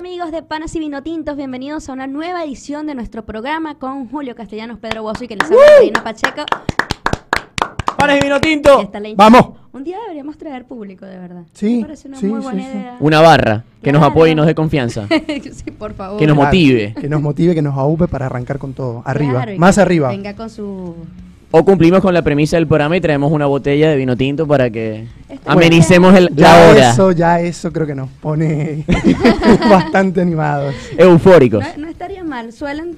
Hola, ¿qué tal amigos de Panas y Vinotintos? Bienvenidos a una nueva edición de nuestro programa con Julio Castellanos, Pedro Bosso y que les habla Reina Pacheco. ¡Panes y vino tinto! Está la hincha- ¡Vamos! Un día deberíamos traer público, de verdad. Sí, Me parece una sí, muy sí, buena sí. idea. Una barra que nos Claro. apoye y nos dé confianza. sí, por favor. Que nos Claro, motive. Que nos motive, que nos aupe para arrancar con todo. Arriba, Claro, y más que arriba. Venga con su... O cumplimos con la premisa del programa y traemos una botella de vino tinto para que Está amenicemos el, la Ya hora. eso, ya eso creo que nos pone bastante animados. Eufóricos. No, no estaría mal. Suelen...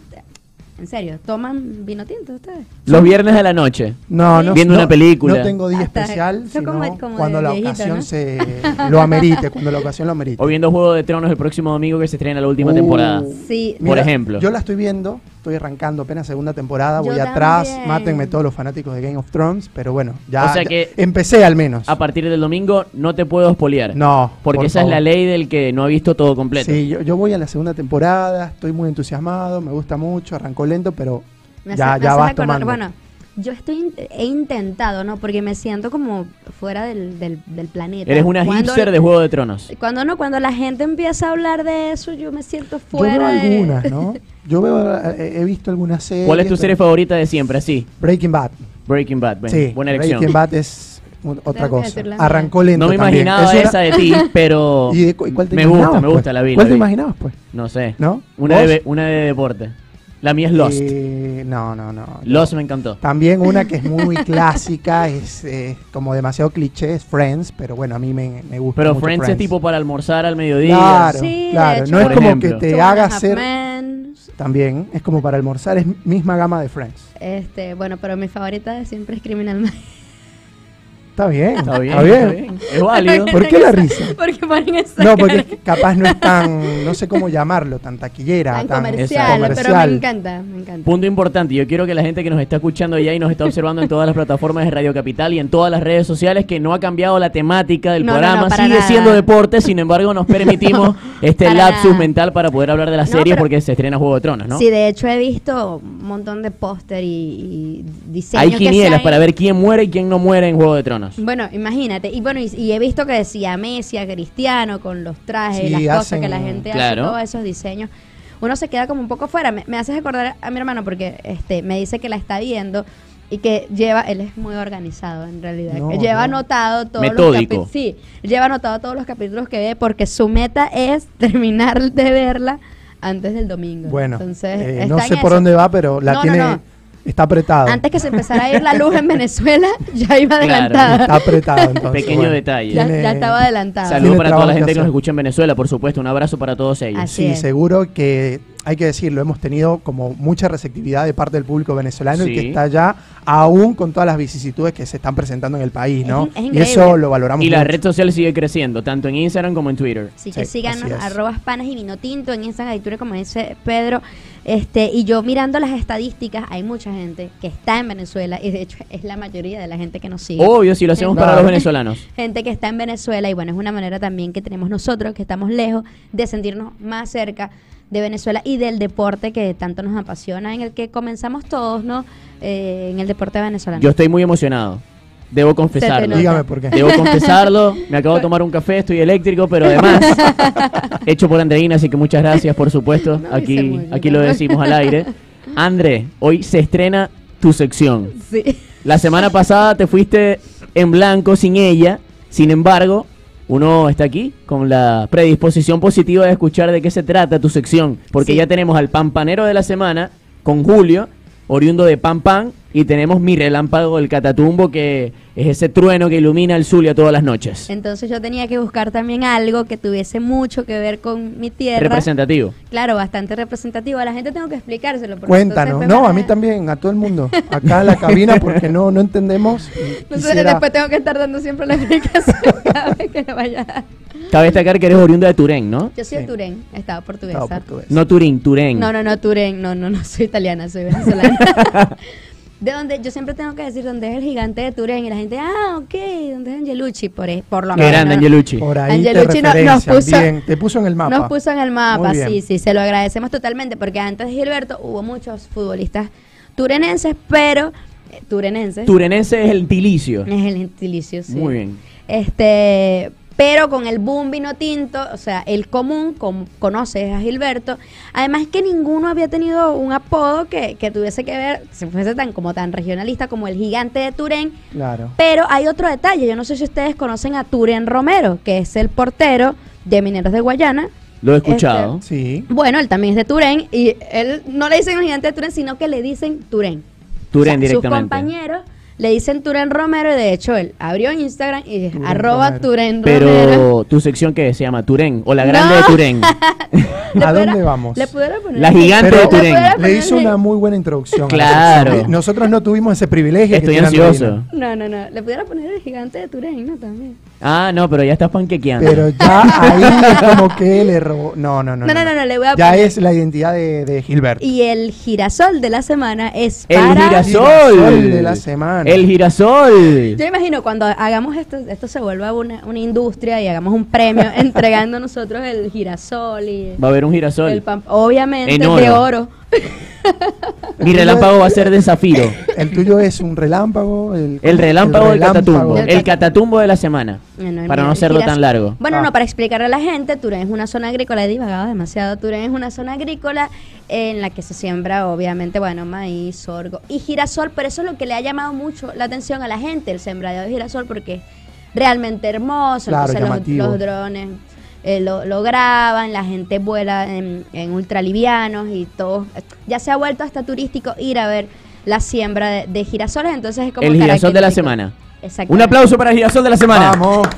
En serio, ¿toman vino tinto ustedes? Los viernes de la noche. No, no, Viendo no- una película. No tengo día Hasta- especial, sino como- como cuando la viejito, ocasión ¿no? se lo amerite, cuando la ocasión lo amerite. O viendo Juego de Tronos el próximo domingo que se estrena la última Uh. temporada. Sí. Por ejemplo. Yo la estoy viendo, estoy arrancando apenas segunda temporada, Yo voy atrás, también. mátenme todos los fanáticos de Game of Thrones, pero bueno, ya, O sea ya que- empecé al menos. A partir del domingo no te puedo espolear. No, Porque por esa favor. es la ley del que no ha visto todo completo. Sí, yo, yo voy a la segunda temporada, estoy muy entusiasmado, me gusta mucho, arrancó lento, pero Me ya, hace- ya vas tomando. Bueno, yo estoy in- he intentado, ¿no? Porque me siento como fuera del, del, del planeta. Eres una Cuando- hipster de Juego de Tronos. Cuando no, cuando la gente empieza a hablar de eso, yo me siento yo fuera. veo de- algunas, ¿no? Yo veo, he visto algunas series. ¿Cuál es tu serie favorita de siempre? Así. Breaking Bad. Breaking Bad. Bueno, sí, buena elección. Breaking Bad es un- otra cosa. Arrancó lento No me también. imaginaba esa de ti, pero ¿Y de cu- y cuál te me gusta, imaginabas, me pues? gusta la vi. ¿Cuál la te imaginabas, pues? No sé. ¿No? Una ¿Vos? de, una de deporte. La mía es Lost. Eh, no, no, no. Lost me encantó. También una que es muy clásica, es eh, como demasiado cliché, es Friends, pero bueno, a mí me, me gusta Pero mucho Friends, es tipo para almorzar al mediodía. Claro, Sí, claro. no es como ejemplo. que te haga ser... También, es como para almorzar, es misma gama de Friends. Este, bueno, pero mi favorita de siempre es Criminal Minds. Está bien, Está bien, está está bien. Es válido. ¿Por qué la risa? Porque ponen esa No, porque cara capaz no es tan, no sé cómo llamarlo, tan taquillera, tan tan comercial, pero me comercial. encanta, me encanta. Punto importante, yo quiero que la gente que nos está escuchando ya y nos está observando en todas las plataformas de Radio Capital y en todas las redes sociales que no ha cambiado la temática del No, no, no, programa, sigue nada. siendo deporte, sin embargo nos permitimos este lapsus nada. mental para poder hablar de series pero- porque se estrena Juego de Tronos, ¿no? Sí, de hecho he visto un montón de póster y, y diseños Hay quinielas para ver quién muere y quién no muere en Juego de Tronos. Bueno, imagínate. Y bueno, y, y he visto que decía Messi, a Cristiano, con los trajes, Sí, las cosas hacen- que la gente Claro. hace, todos esos diseños. Uno se queda como un poco fuera. Me, me haces acordar a mi hermano porque este me dice que la está viendo y que lleva, él es muy organizado en realidad. No, lleva no. anotado todos Metódico. los capítulos. Sí, lleva anotado todos los capítulos que ve porque su meta es terminar de verla antes del domingo. Bueno, Entonces, eh, está no en sé por eso. dónde va, pero la No, no, tiene, no. Está apretado. Antes que se empezara a ir la luz en Venezuela, ya iba Claro. adelantada. Está apretado, entonces. Pequeño bueno. detalle. Ya, estaba adelantada. Salud. Saludos para toda la gente que que nos escucha en Venezuela, por supuesto, un abrazo para todos ellos. Así Sí, es. seguro que hay que decirlo, hemos tenido como mucha receptividad de parte del público venezolano y que está ya aún con todas las vicisitudes que se están presentando en el país, ¿no? Es es y eso lo valoramos Y la mucho. red social sigue creciendo, tanto en Instagram como en Twitter. Así que Sí, síganos, arrobas panas y vino tinto en Instagram y Twitter, como dice Pedro. Este, y yo mirando las estadísticas, hay mucha gente que está en Venezuela y de hecho es la mayoría de la gente que nos sigue. Obvio, si lo hacemos para los venezolanos. Gente que está en Venezuela y bueno, es una manera también que tenemos nosotros, que estamos lejos, de sentirnos más cerca de Venezuela y del deporte que tanto nos apasiona, en el que comenzamos todos, ¿no? Eh, en el deporte venezolano. Yo estoy muy emocionado. Debo confesarlo. Dígame por qué. Debo confesarlo. Me acabo de tomar un café, estoy eléctrico, pero además hecho por Andreina, así que muchas gracias, por supuesto. No, aquí, aquí lo decimos al aire. André, hoy se estrena tu sección. Sí. La semana pasada te fuiste en blanco sin ella. Sin embargo, uno está aquí con la predisposición positiva de escuchar de qué se trata tu sección. Porque Sí. ya tenemos al pampanero de la semana con Julio, oriundo de Pam Pam. Y tenemos mi relámpago del Catatumbo, que es ese trueno que ilumina el Zulia todas las noches. Entonces yo tenía que buscar también algo que tuviese mucho que ver con mi tierra. Representativo. Claro, bastante representativo. A la gente tengo que explicárselo. Cuéntanos. No, a mí también, a todo el mundo. Acá en la cabina porque no, no entendemos. Entonces quisiera- después tengo que estar dando siempre la explicación cada vez que lo vaya a dar. Cabe destacar que eres oriundo de Turén, ¿no? Yo soy de. Turén, estaba portuguesa. Estaba. No Turín, Turén. No, no, no, Turén, no, no, no, soy italiana, soy venezolana. de donde yo siempre tengo que decir dónde es el gigante de Turén y la gente, ah, ok, dónde es Angelucci, por, e- por lo Qué menos. grande. Angelucci. Por ahí Angelucci te no- nos puso- bien, te puso en el mapa. Nos puso en el mapa, Muy bien. sí, sí, se lo agradecemos totalmente porque antes de Gilberto hubo muchos futbolistas turenenses, pero eh, turenenses Turenense es el tilicio. es el gentilicio, sí. Muy bien. Este, Pero con el boom vino tinto, o sea, el común com- conoce a Gilberto. Además que ninguno había tenido un apodo que, que tuviese que ver, si fuese tan como tan regionalista como el gigante de Turén. Claro. Pero hay otro detalle, yo no sé si ustedes conocen a Turén Romero, que es el portero de Mineros de Guayana. Lo he escuchado. Sí. Bueno, él también es de Turén y él no le dicen el gigante de Turén, sino que le dicen Turén. Turén O sea, directamente. Sus compañeros le dicen Turén Romero y de hecho él abrió Instagram y es Turén arroba Romero. Turén Romero. Pero tu sección que se llama Turén o la grande No. de Turén. ¿A dónde vamos? Le pudiera poner La gigante de le Turén. Le hizo una muy buena introducción. a la Claro. sección. Nosotros no tuvimos ese privilegio. Estoy ansioso. No, no, no. Le pudiera poner el gigante de Turén, ¿no? También. Ah, no, pero ya estás panquequeando. Pero ya ahí es como que le robó. No, no, no. No, no, no, no, le voy a Ya poner- es la identidad de, de Gilberto. Y el girasol de la semana es el para... girasol. Girasol de la semana. El girasol. Yo imagino cuando hagamos esto, esto se vuelva una, una industria y hagamos un premio entregando nosotros el girasol y Va a haber un girasol. el pam- obviamente En de oro. oro. Mi relámpago va a ser de zafiro. El tuyo es un relámpago. El, El relámpago del catatumbo. El El cat- catatumbo de la semana. Bueno, Para no hacerlo tan largo. Bueno, Ah. no, para explicarle a la gente, Turén es una zona agrícola, he divagado demasiado. Turén es una zona agrícola en la que se siembra, obviamente, bueno, maíz, sorgo y girasol, pero eso es lo que le ha llamado mucho la atención a la gente, el sembradío de girasol, porque es realmente hermoso. Claro, Entonces los drones eh, lo, lo graban, la gente vuela en, en ultralivianos y todo. Ya se ha vuelto hasta turístico ir a ver la siembra de, de girasoles, entonces es como El girasol de la semana. Exactamente. Un aplauso para el girasol de la semana. Vamos.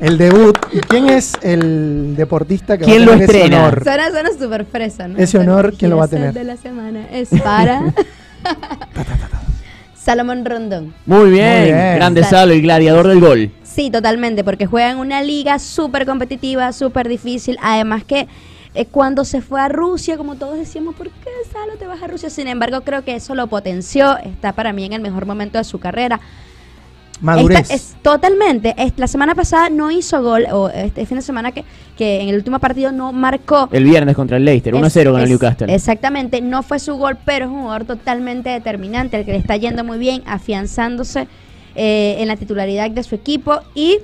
El debut. ¿Y quién es el deportista que ¿Quién va a lo tener ese estrena? honor? Suena, suena súper fresa, ¿no? Ese honor, ¿quién lo va a girasol tener? de la semana es para... Salomón Rondón. Muy bien. Muy bien. Grande Sal- Salo, el gladiador del gol. Sí, totalmente, porque juega en una liga súper competitiva, súper difícil. Además que eh, cuando se fue a Rusia, como todos decíamos, ¿por qué Salo te vas a Rusia? Sin embargo, creo que eso lo potenció. Está para mí en el mejor momento de su carrera. Madurez. Esta es totalmente. es- la semana pasada no hizo gol, o este fin de semana que, que en el último partido no marcó. El viernes contra el Leicester. 1-0 Es- con el Newcastle. Exactamente, no fue su gol, pero es un jugador totalmente determinante, el que le está yendo muy bien, afianzándose eh, en la titularidad de su equipo y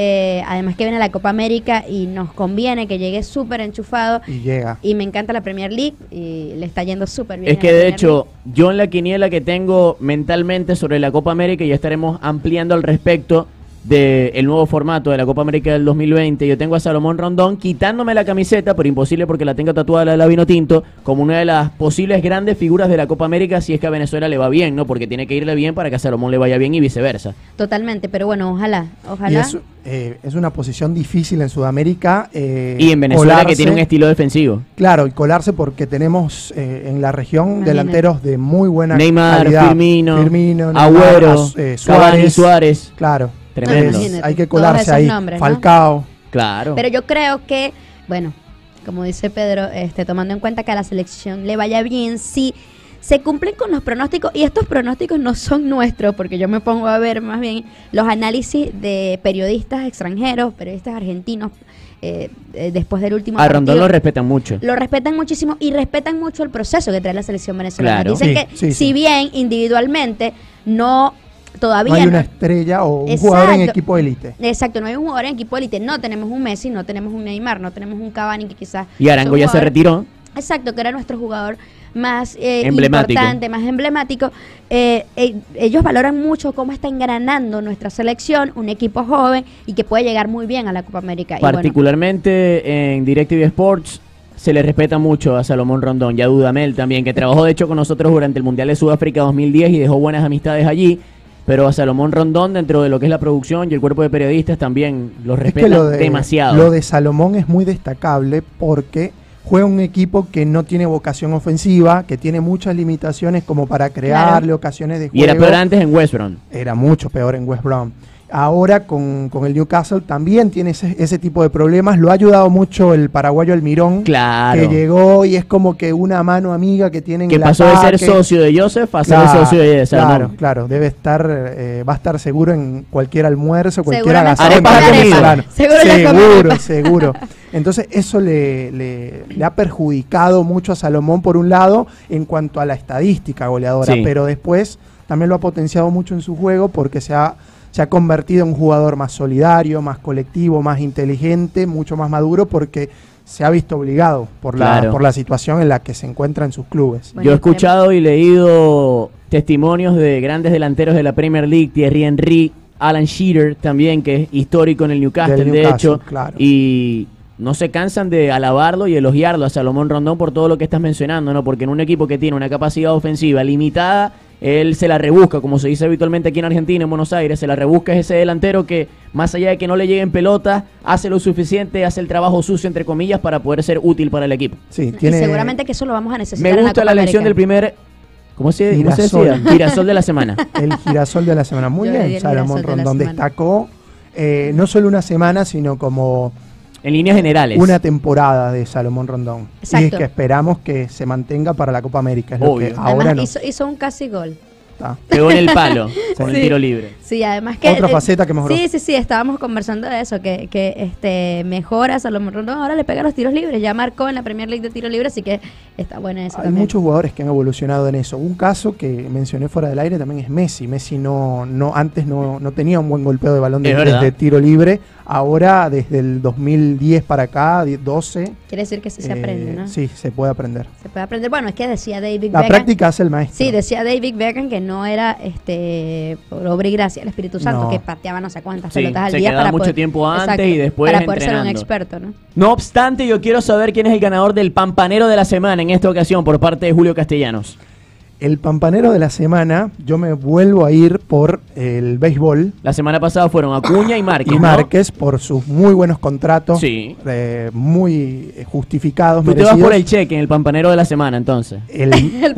eh, además que viene la Copa América y nos conviene que llegue súper enchufado. Y llega. Y me encanta la Premier League y le está yendo súper bien. Es que de Premier hecho, yo en la quiniela que tengo mentalmente sobre la Copa América, ya estaremos ampliando al respecto del nuevo formato de la Copa América del 2020. Yo tengo a Salomón Rondón quitándome la camiseta, pero imposible porque la tengo tatuada la de la vino tinto, como una de las posibles grandes figuras de la Copa América si es que a Venezuela le va bien, ¿no? Porque tiene que irle bien para que a Salomón le vaya bien y viceversa. Totalmente, pero bueno, ojalá, Y ojalá. es, eh, es una posición difícil en Sudamérica. eh, Y en Venezuela que tiene un estilo defensivo. Claro, y colarse porque tenemos eh, en la región Imagínate. delanteros de muy buena Neymar, calidad. Firmino, Neymar, Agüero, eh, Cavani, Suárez. Claro. Tremendo. Es- Imagínate, hay que colarse ahí. nombres, ¿no? Falcao. Claro. Pero yo creo que, bueno, como dice Pedro, este, tomando en cuenta que a la selección le vaya bien, si se cumplen con los pronósticos, y estos pronósticos no son nuestros, porque yo me pongo a ver más bien los análisis de periodistas extranjeros, periodistas argentinos, eh, eh, después del último a Rondón lo respetan mucho. Lo respetan muchísimo y respetan mucho el proceso que trae la selección venezolana. Claro. Dicen Sí, que sí, si sí. bien individualmente no todavía No hay no- una estrella o un jugador en equipo élite. Exacto, no hay un jugador en equipo élite, no tenemos un Messi, no tenemos un Neymar, no tenemos un Cavani que quizás... Y Arango ya se retiró. Exacto, que era nuestro jugador más eh, Emblemático. importante, más emblemático. Eh, eh, ellos valoran mucho cómo está engranando nuestra selección, un equipo joven y que puede llegar muy bien a la Copa América. Y bueno, Particularmente en DirecTV Sports se le respeta mucho a Salomón Rondón y a Dudamel también, que trabajó de hecho con nosotros durante el Mundial de Sudáfrica 2010 y dejó buenas amistades allí. Pero a Salomón Rondón, dentro de lo que es la producción y el cuerpo de periodistas, también los Es respetan que lo de, demasiado. lo de Salomón es muy destacable porque juega un equipo que no tiene vocación ofensiva, que tiene muchas limitaciones como para crearle Claro. ocasiones de y juego. era peor antes en West Brom. era mucho peor en West Brom. Ahora con, con el Newcastle también tiene ese, ese tipo de problemas. Lo ha ayudado mucho el paraguayo Almirón, Claro. que llegó y es como que una mano amiga que tienen Que el pasó de ser socio de Joseph a ser socio de Salomón. Claro, claro, debe estar, eh, va a estar seguro en cualquier almuerzo, cualquier agasajo venezolano. Seguro seguro, seguro. Entonces eso le, le- le ha perjudicado mucho a Salomón por un lado en cuanto a la estadística goleadora, Sí. pero después también lo ha potenciado mucho en su juego porque se ha, se ha convertido en un jugador más solidario, más colectivo, más inteligente, mucho más maduro porque se ha visto obligado por la, Claro. por la situación en la que se encuentra en sus clubes. Bueno, Yo he escuchado y leído testimonios de grandes delanteros de la Premier League, Thierry Henry, Alan Shearer también, que es histórico en el Newcastle, Del de Newcastle, hecho, claro. y no se cansan de alabarlo y elogiarlo a Salomón Rondón por todo lo que estás mencionando, ¿no? Porque en un equipo que tiene una capacidad ofensiva limitada, él se la rebusca, como se dice habitualmente aquí en Argentina, en Buenos Aires, se la rebusca es ese delantero que, más allá de que no le lleguen pelotas, hace lo suficiente, hace el trabajo sucio, entre comillas, para poder ser útil para el equipo. Sí, Y tiene, seguramente que eso lo vamos a necesitar Me gusta Copa la elección del primer. ¿Cómo se, cómo se Girasol. decía? Girasol de la semana. el girasol de la semana. Muy Yo bien, Salomón de la Rondón destacó eh, no solo una semana, sino como En líneas generales. una temporada de Salomón Rondón. Y es Exacto. que esperamos que se mantenga para la Copa América. Es lo Obvio. que Además, ahora no hizo, hizo un casi gol. está. Pegó en el palo con el Sí. tiro libre. Sí, además que... Otra eh, faceta que mejoró. Sí, sí, sí, estábamos conversando de eso, que, que este mejora Salomón Rondón, ahora le pega los tiros libres, ya marcó en la Premier League de tiro libre, así que está buena eso Hay también. muchos jugadores que han evolucionado en eso. Un caso que mencioné fuera del aire también es Messi. Messi no, no antes no, no tenía un buen golpeo de balón de- desde tiro libre. Ahora, desde el 2010 para acá, 12, Quiere decir que sí se eh, aprende, ¿no? sí, se puede aprender. Se puede aprender. Bueno, es que decía David La Beckham... práctica hace el maestro. Sí, decía David Beckham que no era este por obra y gracia el Espíritu Santo, No. que pateaba no sé cuántas Sí, pelotas al se día para mucho poder, tiempo antes y después para poder ser un entrenando. experto, ¿no? No obstante, yo quiero saber quién es el ganador del pampanero de la semana en esta ocasión por parte de Julio Castellanos. El pampanero de la semana, yo me vuelvo a ir por el béisbol La semana pasada fueron Acuña y Márquez. y ¿no? Márquez por sus muy buenos contratos, Sí. eh, muy eh, justificados, Tú te vas merecidos. por el cheque en el pampanero de la semana, entonces. El-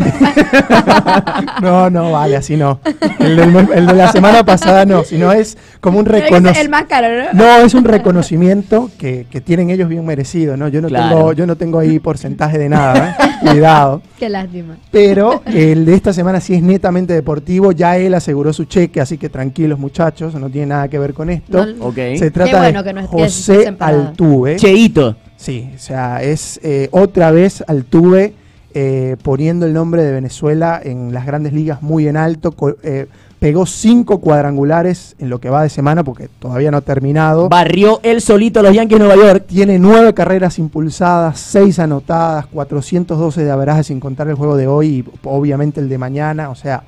no, no, vale, así no. El, del- el de la semana pasada no, sino es como un El reconocimiento. más caro, ¿no? No, es un reconocimiento que, que tienen ellos bien merecido, ¿no? Yo no Claro. tengo, yo no tengo ahí porcentaje de nada, ¿eh? cuidado. Qué lástima. Pero el de esta semana sí es netamente deportivo, ya él aseguró su cheque, así que tranquilos muchachos, no tiene nada que ver con esto. No- Ok. Se trata bueno de que no es- que es José. Altuve. Cheito. Sí, o sea, es eh, otra vez Altuve eh, poniendo el nombre de Venezuela en las grandes ligas muy en alto. eh, pegó cinco cuadrangulares en lo que va de semana porque todavía no ha terminado. Barrió él solito a los Yankees de Nueva York. Tiene nueve carreras impulsadas, seis anotadas, 412 de averaje sin contar el juego de hoy y obviamente el de mañana. O sea,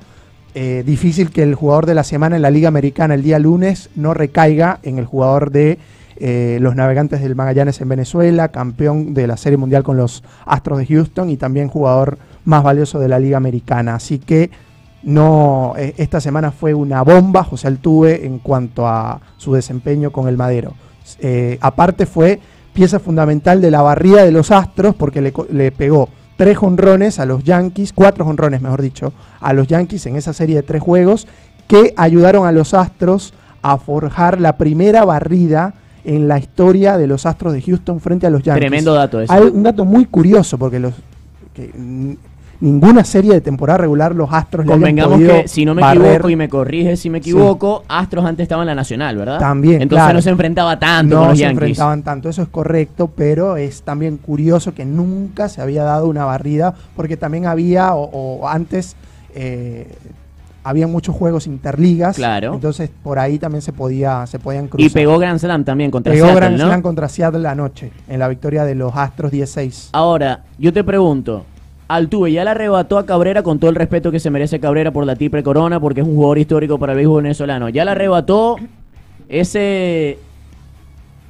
eh, difícil que el jugador de la semana en la Liga Americana el día lunes no recaiga en el jugador de eh, los Navegantes del Magallanes en Venezuela, campeón de la Serie Mundial con los Astros de Houston y también jugador más valioso de la Liga Americana. Así que no, eh, esta semana fue una bomba José Altuve en cuanto a su desempeño con el Madero. Eh, aparte fue pieza fundamental de la barrida de los Astros porque le, le pegó tres jonrones a los Yankees, cuatro jonrones mejor dicho, a los Yankees en esa serie de tres juegos que ayudaron a los Astros a forjar la primera barrida en la historia de los Astros de Houston frente a los Yankees. Tremendo dato ese. Hay un dato muy curioso porque los que n- ninguna serie de temporada regular los Astros Convengamos que, si no me barrer. equivoco y me corriges si me equivoco, Astros antes estaba en la Nacional, ¿verdad? También, Entonces claro. no se enfrentaba tanto no con los se Yankees. enfrentaban tanto, eso es correcto, pero es también curioso que nunca se había dado una barrida, porque también había, o, o antes, eh, había muchos juegos interligas, Claro. entonces por ahí también se podía se podían cruzar. Y pegó Grand Slam también contra Pegó Seattle, Grand ¿no? Slam contra Seattle anoche, en la victoria de los Astros 16. Ahora, yo te pregunto, Altuve ya le arrebató a Cabrera con todo el respeto que se merece Cabrera por la triple corona, porque es un jugador histórico para el béisbol venezolano. Ya le arrebató ese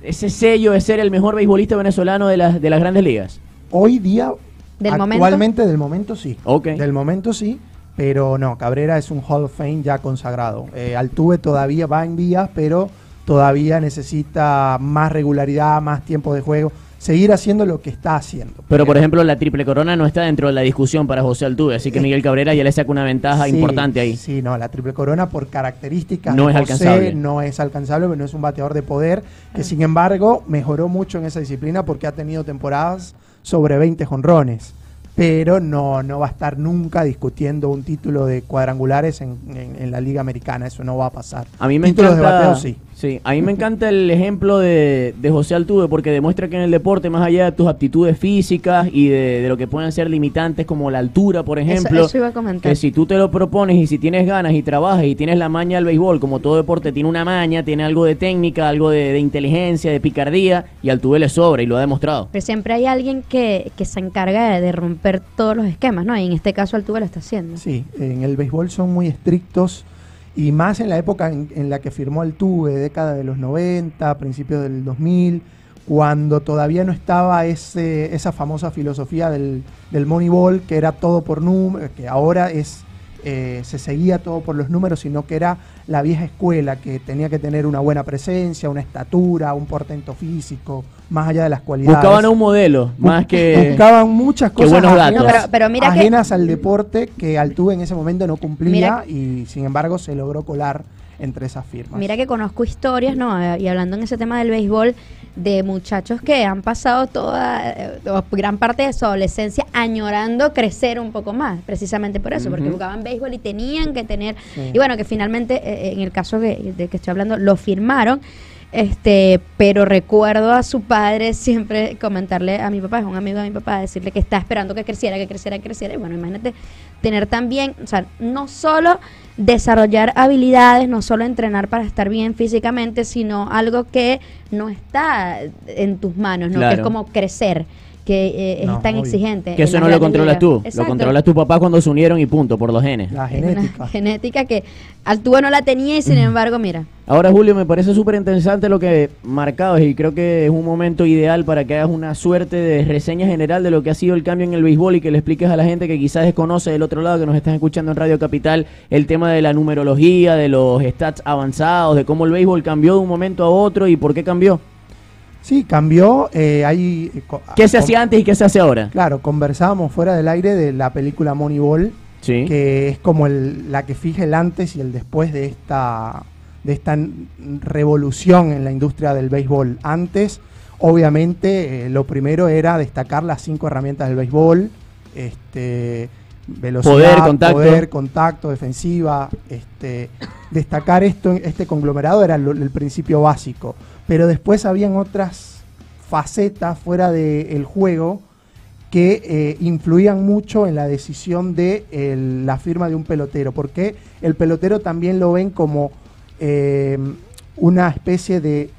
ese sello de ser el mejor beisbolista venezolano de las de las grandes ligas. Hoy día, Del momento. actualmente del momento sí. Ok. Del momento sí, pero no, Cabrera es un Hall of Fame ya consagrado. Eh, Altuve todavía va en vías, pero todavía necesita más regularidad, más tiempo de juego, seguir haciendo lo que está haciendo. Pero por ejemplo, la triple corona no está dentro de la discusión para José Altuve, así que Miguel Cabrera ya le saca una ventaja Sí, importante ahí. Sí, no, la triple corona por características No de es José, alcanzable. no es alcanzable, pero no es un bateador de poder, que sin embargo mejoró mucho en esa disciplina porque ha tenido temporadas sobre 20 jonrones. Pero no, no va a estar nunca discutiendo un título de cuadrangulares en, en- en la Liga Americana, eso no va a pasar. A mí me Títulos de encanta- bateo sí. Sí, a mí me encanta el ejemplo de, de José Altuve porque demuestra que en el deporte, más allá de tus aptitudes físicas y de, de lo que pueden ser limitantes como la altura, por ejemplo, eso, eso iba a comentar. que si tú te lo propones y si tienes ganas y trabajas y tienes la maña del béisbol, como todo deporte tiene una maña, tiene algo de técnica, algo de, de inteligencia, de picardía, y Altuve le sobra y lo ha demostrado. Pero siempre hay alguien que, que se encarga de, de romper todos los esquemas, ¿no? Y en este caso Altuve lo está haciendo. Sí, en el béisbol son muy estrictos y más en la época en, en la que firmó Altuve, década de los 90, principios del 2000, cuando todavía no estaba ese, esa famosa filosofía del, del Moneyball, que era todo por números, que ahora es eh, se seguía todo por los números, sino que era la vieja escuela, que tenía que tener una buena presencia, una estatura, un portento físico, más allá de las cualidades. Buscaban un modelo, más que... Buscaban muchas que cosas buenos ajenas, datos. Pero- pero mira que- ajenas al deporte que Altuve en ese momento no cumplía Mira y sin embargo se logró colar entre esas firmas. Mira que conozco historias, ¿no? Eh, Y hablando en ese tema del béisbol, de muchachos que han pasado toda, eh, o gran parte de su adolescencia añorando crecer un poco más, precisamente por eso, porque jugaban béisbol y tenían que tener, Sí. y bueno, que finalmente, eh, en el caso que- de que estoy hablando, lo firmaron. Este, pero recuerdo a su padre siempre comentarle a mi papá, es un amigo de mi papá, decirle que está esperando que creciera, que creciera, que creciera. Y bueno, imagínate tener también, o sea, no solo desarrollar habilidades, no solo entrenar para estar bien físicamente, sino algo que no está en tus manos, ¿no? Que es como crecer, que eh, No, es tan obvio. exigente. Que eso no lo controlas tú, lo controlas tu papá cuando se unieron y punto, por los genes. La genética. genética que Altuve no la tenía y sin embargo, mira. Ahora, Julio, me parece súper interesante lo que marcabas y creo que es un momento ideal para que hagas una suerte de reseña general de lo que ha sido el cambio en el béisbol y que le expliques a la gente que quizás desconoce del otro lado que nos están escuchando en Radio Capital el tema de la numerología, de los stats avanzados, de cómo el béisbol cambió de un momento a otro y por qué cambió. Sí, cambió. eh, hay, eh, co- ¿Qué se hacía antes y qué se hace ahora? Claro, conversábamos fuera del aire de la película Moneyball, Sí. que es como el- la que fija el antes y el después de esta, de esta revolución en la industria del béisbol. Antes, obviamente, eh, lo primero era destacar las cinco herramientas del béisbol, este, velocidad, Poder, contacto. poder, contacto, defensiva, este, destacar esto, este conglomerado era lo- el principio básico. Pero después habían otras facetas fuera del juego que eh, influían mucho en la decisión de el- la firma de un pelotero, porque el pelotero también lo ven como eh, una especie de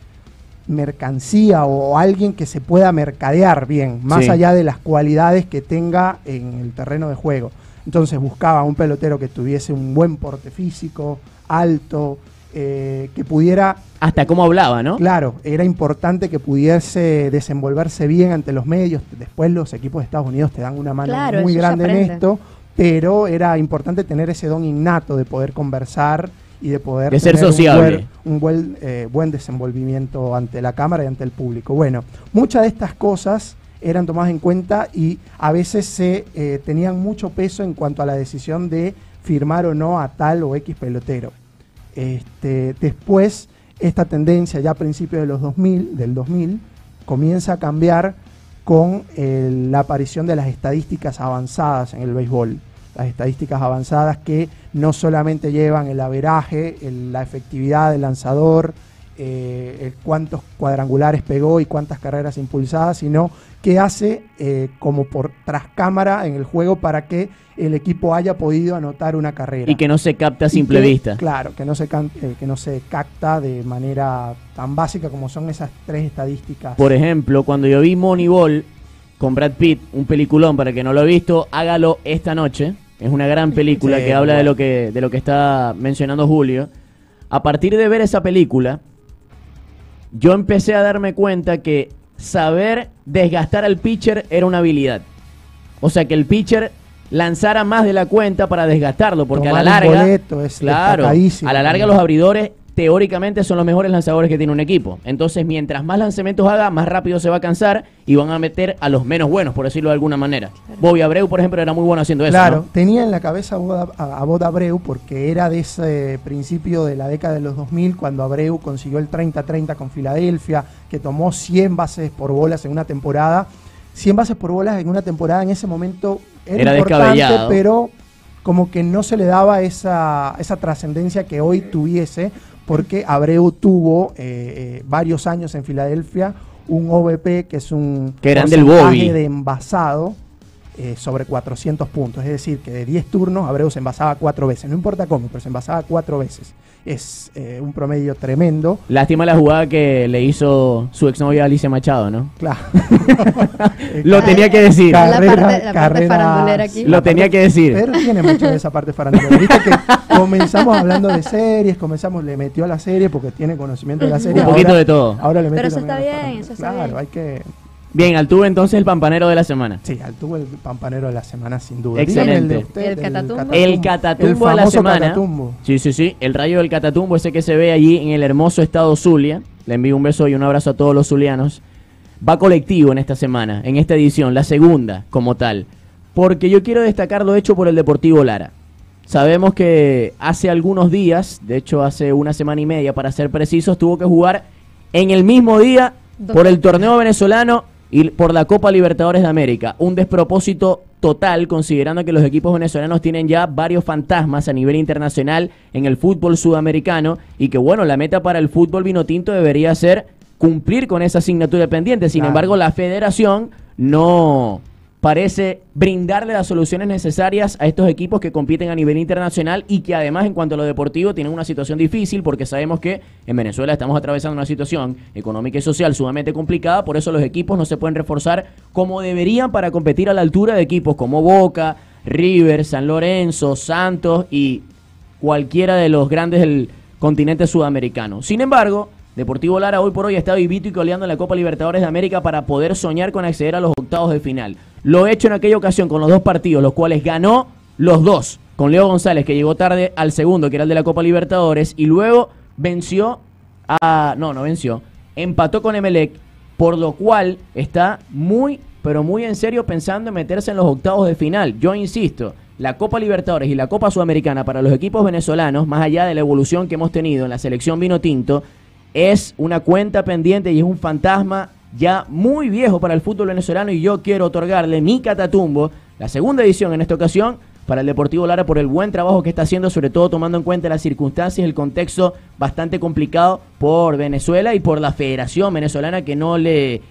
mercancía o alguien que se pueda mercadear bien, más Sí. allá de las cualidades que tenga en el terreno de juego. Entonces buscaba un pelotero que tuviese un buen porte físico, alto, eh, que pudiera Hasta cómo hablaba, ¿no? Claro, era importante que pudiese desenvolverse bien ante los medios. Después los equipos de Estados Unidos te dan una mano Claro, muy grande en esto, pero era importante tener ese don innato de poder conversar y de poder De ser tener un sociable. buen- un buen, eh, buen desenvolvimiento ante la cámara y ante el público. Bueno, muchas de estas cosas eran tomadas en cuenta y a veces se eh, tenían mucho peso en cuanto a la decisión de firmar o no a tal o X pelotero. Este, después, esta tendencia ya a principios de los 2000, del 2000, comienza a cambiar con la aparición de las estadísticas avanzadas en el béisbol. Las estadísticas avanzadas que no solamente llevan el averaje, la efectividad del lanzador, eh, cuántos cuadrangulares pegó y cuántas carreras impulsadas, sino que hace eh, como por tras cámara en el juego para que el equipo haya podido anotar una carrera. Y que no se capta a simple que, vista. Claro, que no, se can- eh, que no se capta de manera tan básica como son esas tres estadísticas. Por ejemplo, cuando yo vi Moneyball con Brad Pitt, un peliculón para el que no lo ha visto, hágalo esta noche. Es una gran película Sí, que habla de lo que de lo que está mencionando Julio. A partir de ver esa película, yo empecé a darme cuenta que saber desgastar al pitcher era una habilidad. O sea, que el pitcher lanzara más de la cuenta para desgastarlo, porque Tomar a la larga, boleto es claro, a la larga los abridores teóricamente son los mejores lanzadores que tiene un equipo. Entonces, mientras más lanzamientos haga, más rápido se va a cansar y van a meter a los menos buenos, por decirlo de alguna manera. Bobby Abreu, por ejemplo, era muy bueno haciendo eso. Claro, ¿no? tenía en la cabeza a Bob, Abreu porque era de ese principio de la década de los 2000 cuando Abreu consiguió el 30-30 con Filadelfia, que tomó 100 bases por bolas en una temporada. 100 bases por bolas en una temporada en ese momento era, Era importante, descabellado. pero como que no se le daba esa, esa trascendencia que hoy tuviese, porque Abreu tuvo eh, eh, varios años en Filadelfia un OVP que es un que eran del Bobby. de envasado eh, sobre 400 puntos. Es decir, que de 10 turnos Abreu se envasaba cuatro veces. No importa cómo, pero se envasaba cuatro veces. Es eh, un promedio tremendo. Lástima la jugada que le hizo su exnovia Alicia Machado, ¿no? Claro. Lo tenía que decir. La parte- la parte farandulera aquí. Lo tenía que decir. Pero tiene mucho de esa parte farandulera. Viste que comenzamos hablando de series, comenzamos, le metió a la serie porque tiene conocimiento de la serie. Un poquito ahora- de todo. Ahora le mete Pero eso está bien, eso está Claro, bien. hay que... Bien, Altuve entonces el pampanero de la semana. Sí, al tuvo el pampanero de la semana sin duda. Excelente. El de usted, ¿El catatumbo? El catatumbo de la semana. catatumbo. Sí, sí, sí. El rayo del catatumbo, ese que se ve allí en el hermoso estado Zulia. Le envío un beso y un abrazo a todos los zulianos. Va colectivo en esta semana, en esta edición, la segunda como tal. Porque yo quiero destacar lo hecho por el Deportivo Lara. Sabemos que hace algunos días, de hecho hace una semana y media para ser precisos, tuvo que jugar en el mismo día por el torneo venezolano y por la Copa Libertadores de América. Un despropósito total considerando que los equipos venezolanos tienen ya varios fantasmas a nivel internacional en el fútbol sudamericano y que bueno, la meta para el fútbol vino tinto debería ser cumplir con esa asignatura pendiente. Sin Claro. embargo, la federación no parece brindarle las soluciones necesarias a estos equipos que compiten a nivel internacional y que además en cuanto a lo deportivo tienen una situación difícil porque sabemos que en Venezuela estamos atravesando una situación económica y social sumamente complicada, por eso los equipos no se pueden reforzar como deberían para competir a la altura de equipos como Boca, River, San Lorenzo, Santos y cualquiera de los grandes del continente sudamericano. Sin embargo, Deportivo Lara hoy por hoy está vivito y coleando en la Copa Libertadores de América para poder soñar con acceder a los octavos de final. Lo hecho en aquella ocasión con los dos partidos, los cuales ganó los dos, con Leo González que llegó tarde al segundo, que era el de la Copa Libertadores, y luego venció a... No, no venció. Empató con Emelec, por lo cual está muy, pero muy en serio pensando en meterse en los octavos de final. Yo insisto, la Copa Libertadores y la Copa Sudamericana para los equipos venezolanos, más allá de la evolución que hemos tenido en la selección vino tinto, es una cuenta pendiente y es un fantasma ya muy viejo para el fútbol venezolano y yo quiero otorgarle mi catatumbo, la segunda edición en esta ocasión, para el Deportivo Lara por el buen trabajo que está haciendo, sobre todo tomando en cuenta las circunstancias el contexto bastante complicado por Venezuela y por la Federación Venezolana que no le,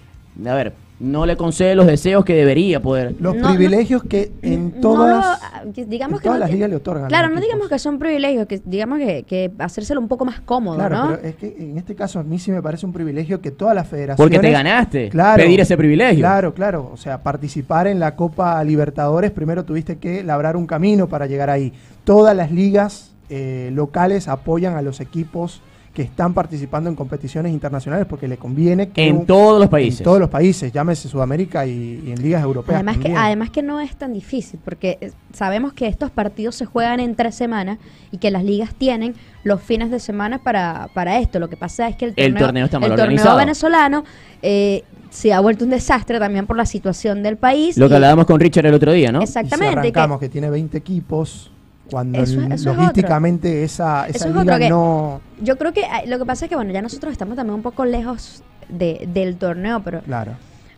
a ver, no le concede los deseos que debería poder. Los No, privilegios que en No, todas, que digamos en que todas no las ligas le otorgan. Claro, no digamos que son privilegios, que digamos que, que hacérselo un poco más cómodo, Claro, ¿no? pero es que en este caso a mí sí me parece un privilegio que todas las federaciones... Porque te ganaste Claro, pedir ese privilegio. Claro, claro. O sea, participar en la Copa Libertadores, primero tuviste que labrar un camino para llegar ahí. Todas las ligas eh, locales apoyan a los equipos que están participando en competiciones internacionales porque le conviene que En un- todos los países. En todos los países, llámese Sudamérica y, y en ligas europeas. Además que, también. además que no es tan difícil, porque eh, sabemos que estos partidos se juegan en tres semanas y que las ligas tienen los fines de semana para, para esto. Lo que pasa es que el El torneo, torneo está mal el torneo venezolano eh, se ha vuelto un desastre también por la situación del país. Lo que y- hablábamos con Richard el otro día, ¿no? Y si Exactamente. que- arrancamos que, tiene 20 equipos, cuando Eso- es logísticamente esa, Eso esa es liga que- no... yo creo que eh, lo que pasa es que, bueno, ya nosotros estamos también un poco lejos de- del torneo, pero Claro.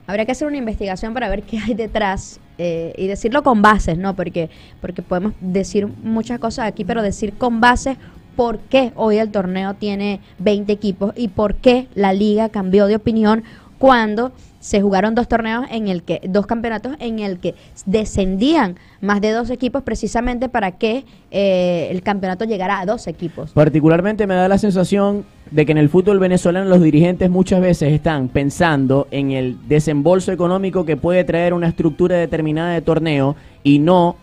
Habría que hacer una investigación para ver qué hay detrás eh, y decirlo con bases, ¿no? Porque, porque podemos decir muchas cosas aquí, pero decir con bases por qué hoy el torneo tiene 20 equipos y por qué la liga cambió de opinión cuando se jugaron dos torneos en el que, dos campeonatos en el que descendían más de dos equipos precisamente para que eh, el campeonato llegara a dos equipos. Particularmente me da la sensación de que en el fútbol venezolano los dirigentes muchas veces están pensando en el desembolso económico que puede traer una estructura determinada de torneo y no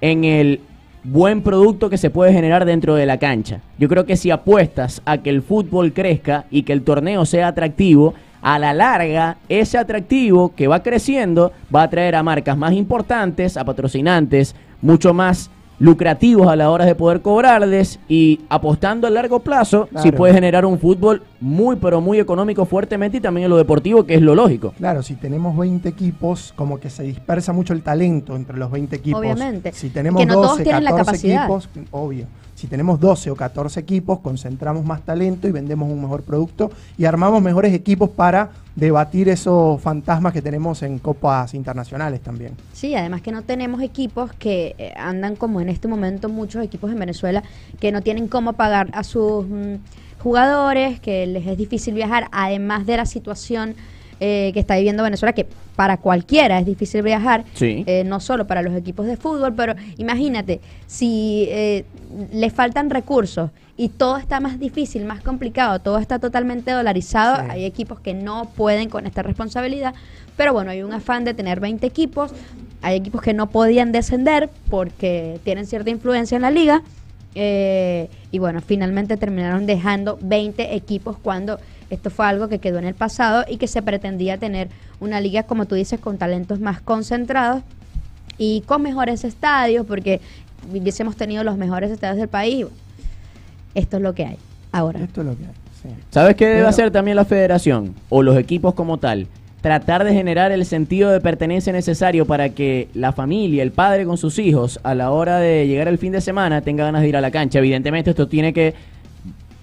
en el buen producto que se puede generar dentro de la cancha. Yo creo que si apuestas a que el fútbol crezca y que el torneo sea atractivo, a la larga ese atractivo que va creciendo va a traer a marcas más importantes, a patrocinantes mucho más lucrativos a la hora de poder cobrarles y apostando a largo plazo, si puede generar un fútbol muy pero muy económico fuertemente y también en lo deportivo que es lo lógico. Claro, si tenemos 20 equipos, como que se dispersa mucho el talento entre los 20 equipos. Obviamente. Si tenemos Que no 12, todos tienen la 14 capacidad. equipos, obvio. Si tenemos 12 o 14 equipos, concentramos más talento y vendemos un mejor producto y armamos mejores equipos para debatir esos fantasmas que tenemos en copas internacionales también. Sí, además que no tenemos equipos que eh, andan como en este momento muchos equipos en Venezuela que no tienen cómo pagar a sus mm, jugadores, que les es difícil viajar, además de la situación eh, que está viviendo Venezuela, que para cualquiera es difícil viajar, Sí. eh, no solo para los equipos de fútbol, pero imagínate, si eh, le faltan recursos y todo está más difícil, más complicado, todo está totalmente dolarizado, Sí. hay equipos que no pueden con esta responsabilidad, pero bueno, hay un afán de tener 20 equipos, hay equipos que no podían descender porque tienen cierta influencia en la liga. eh, y bueno, finalmente terminaron dejando 20 equipos cuando esto fue algo que quedó en el pasado y que se pretendía tener una liga, como tú dices, con talentos más concentrados y con mejores estadios, porque hubiésemos tenido los mejores estadios del país. Esto es lo que hay ahora. Esto es lo que hay. sí. ¿Sabes qué debe Pero- hacer también la federación o los equipos como tal? Tratar de generar el sentido de pertenencia necesario para que la familia, el padre con sus hijos, a la hora de llegar el fin de semana, tenga ganas de ir a la cancha. Evidentemente esto tiene que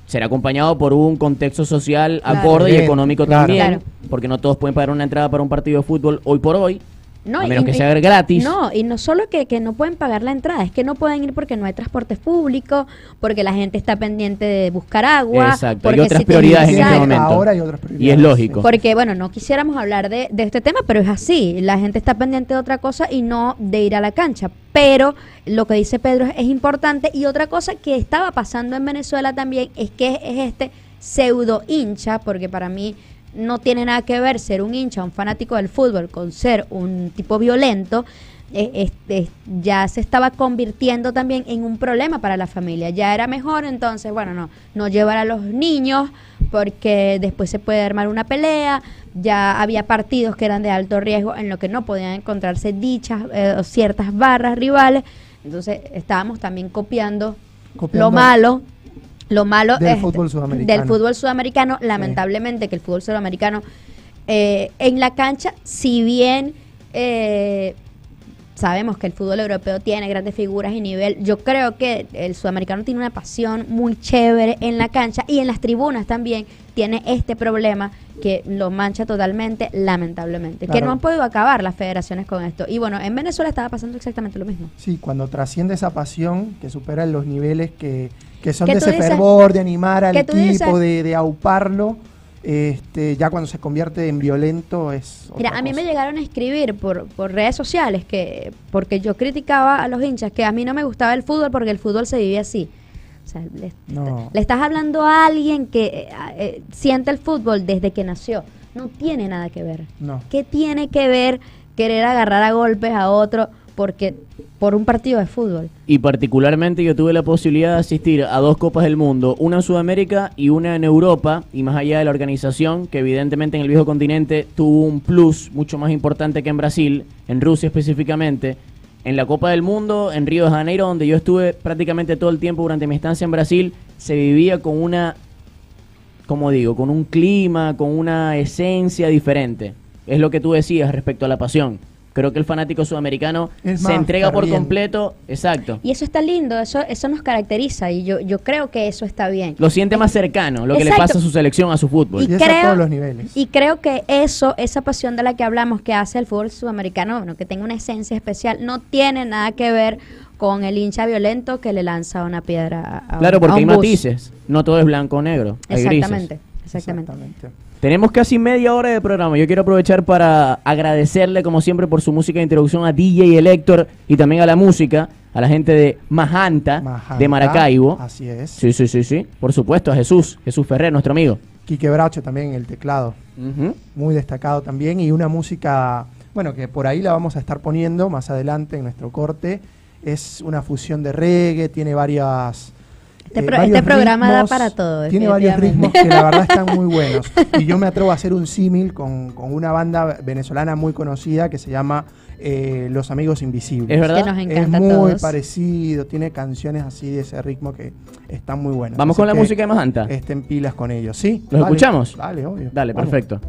ser acompañado por un contexto social Claro. acorde y económico claro. también, Claro. porque no todos pueden pagar una entrada para un partido de fútbol hoy por hoy, No, a y- menos que sea gratis. No, y no solo que, que no pueden pagar la entrada, es que no pueden ir porque no hay transporte público, porque la gente está pendiente de buscar agua. Exacto, hay porque otras si prioridades en este momento. Ahora hay otras Y es prioridades, lógico. Porque, bueno, no quisiéramos hablar de, de este tema, pero es así. La gente está pendiente de otra cosa y no de ir a la cancha. Pero lo que dice Pedro es, es importante. Y otra cosa que estaba pasando en Venezuela también es que es este pseudo hincha, porque para mí no tiene nada que ver ser un hincha, un fanático del fútbol, con ser un tipo violento. eh, este, ya se estaba convirtiendo también en un problema para la familia. Ya era mejor entonces, bueno, no, no llevar a los niños porque después se puede armar una pelea. Ya había partidos que eran de alto riesgo en lo que no podían encontrarse dichas eh, ciertas barras rivales. Entonces estábamos también copiando, Copiando lo malo. Lo malo del es- fútbol sudamericano. Del fútbol sudamericano, lamentablemente que el fútbol sudamericano eh, en la cancha, si bien eh, sabemos que el fútbol europeo tiene grandes figuras y nivel, yo creo que el sudamericano tiene una pasión muy chévere en la cancha y en las tribunas también tiene este problema que lo mancha totalmente, lamentablemente. Que no han podido acabar las federaciones con esto. Y bueno, en Venezuela estaba pasando exactamente lo mismo. Sí, cuando trasciende esa pasión que supera los niveles que, que son Que de ese dices- fervor, de animar al equipo, dices- de, de auparlo, este, ya cuando se convierte en violento es. Mira, a mí me llegaron a escribir por, por redes sociales que porque yo criticaba a los hinchas que a mí no me gustaba el fútbol porque el fútbol se vive así. O sea, le, No. le estás hablando a alguien que eh, eh, siente el fútbol desde que nació. No tiene nada que ver. No. ¿Qué tiene que ver querer agarrar a golpes a otro porque por un partido de fútbol? Y particularmente yo tuve la posibilidad de asistir a dos Copas del Mundo, una en Sudamérica y una en Europa, y más allá de la organización, que evidentemente en el viejo continente tuvo un plus mucho más importante que en Brasil, en Rusia específicamente. En la Copa del Mundo, en Río de Janeiro, donde yo estuve prácticamente todo el tiempo durante mi estancia en Brasil, se vivía con una, como digo, con un clima, con una esencia diferente. Es lo que tú decías respecto a la pasión. Creo que el fanático sudamericano Es se entrega por completo, exacto. Y eso está lindo, eso eso nos caracteriza y yo yo creo que eso está bien. Lo siente más cercano, lo que le pasa a su selección, a su fútbol. Y es a todos los niveles. Y creo que eso, esa pasión de la que hablamos que hace el fútbol sudamericano, bueno, que tenga una esencia especial, no tiene nada que ver con el hincha violento que le lanza una piedra a, a Claro, a porque hay bus. matices. No todo es blanco o negro. Hay Exactamente, grises. exactamente. Tenemos casi media hora de programa. Yo quiero aprovechar para agradecerle, como siempre, por su música de introducción a DJ Elector y también a la música, a la gente de Majanta, Majanta, de Maracaibo. Así es. Sí, sí, sí, sí. Por supuesto, a Jesús, Jesús Ferrer, nuestro amigo. Quique Bracho también en el teclado. Muy destacado también y una música, bueno, que por ahí la vamos a estar poniendo más adelante en nuestro corte. Es una fusión de reggae, tiene varias... Este eh, pro- este programa da para todo, Tiene varios ritmos que la verdad están muy buenos. Y yo me atrevo a hacer un símil con, con una banda venezolana muy conocida que se llama eh, Los Amigos Invisibles. ¿Es verdad? Que nos Es encanta a muy todos. parecido, tiene canciones así de ese ritmo que están muy buenas. Vamos Así con la música de Majanta. Estén pilas con ellos, ¿sí? ¿Los escuchamos? Dale, obvio. Dale, Vamos. perfecto.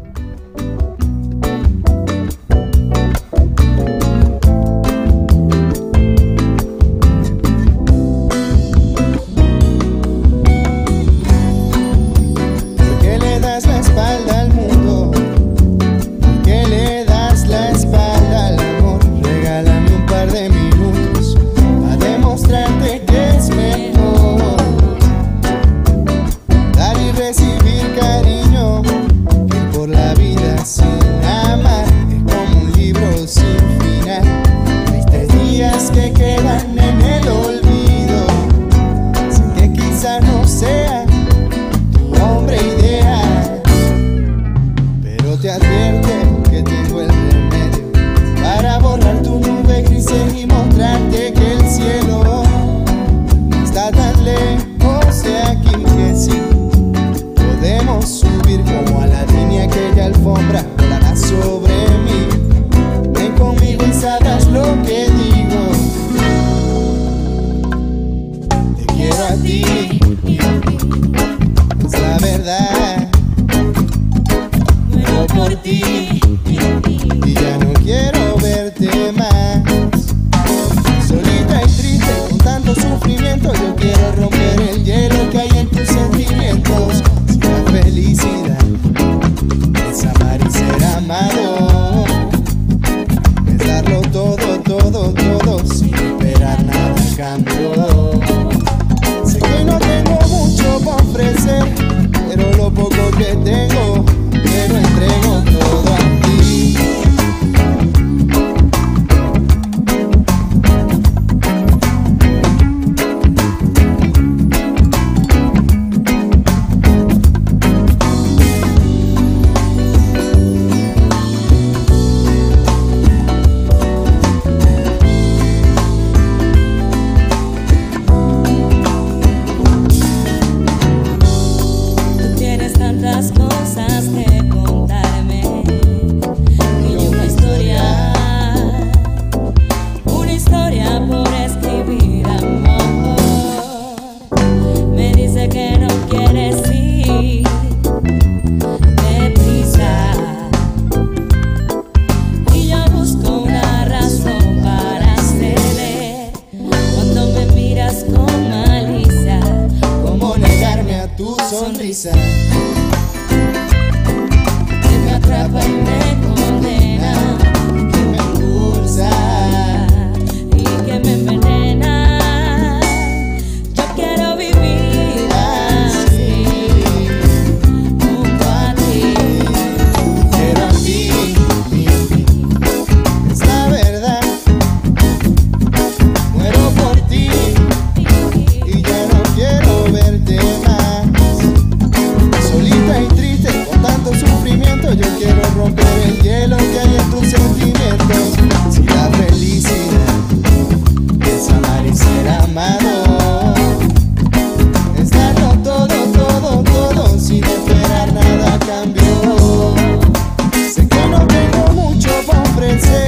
Para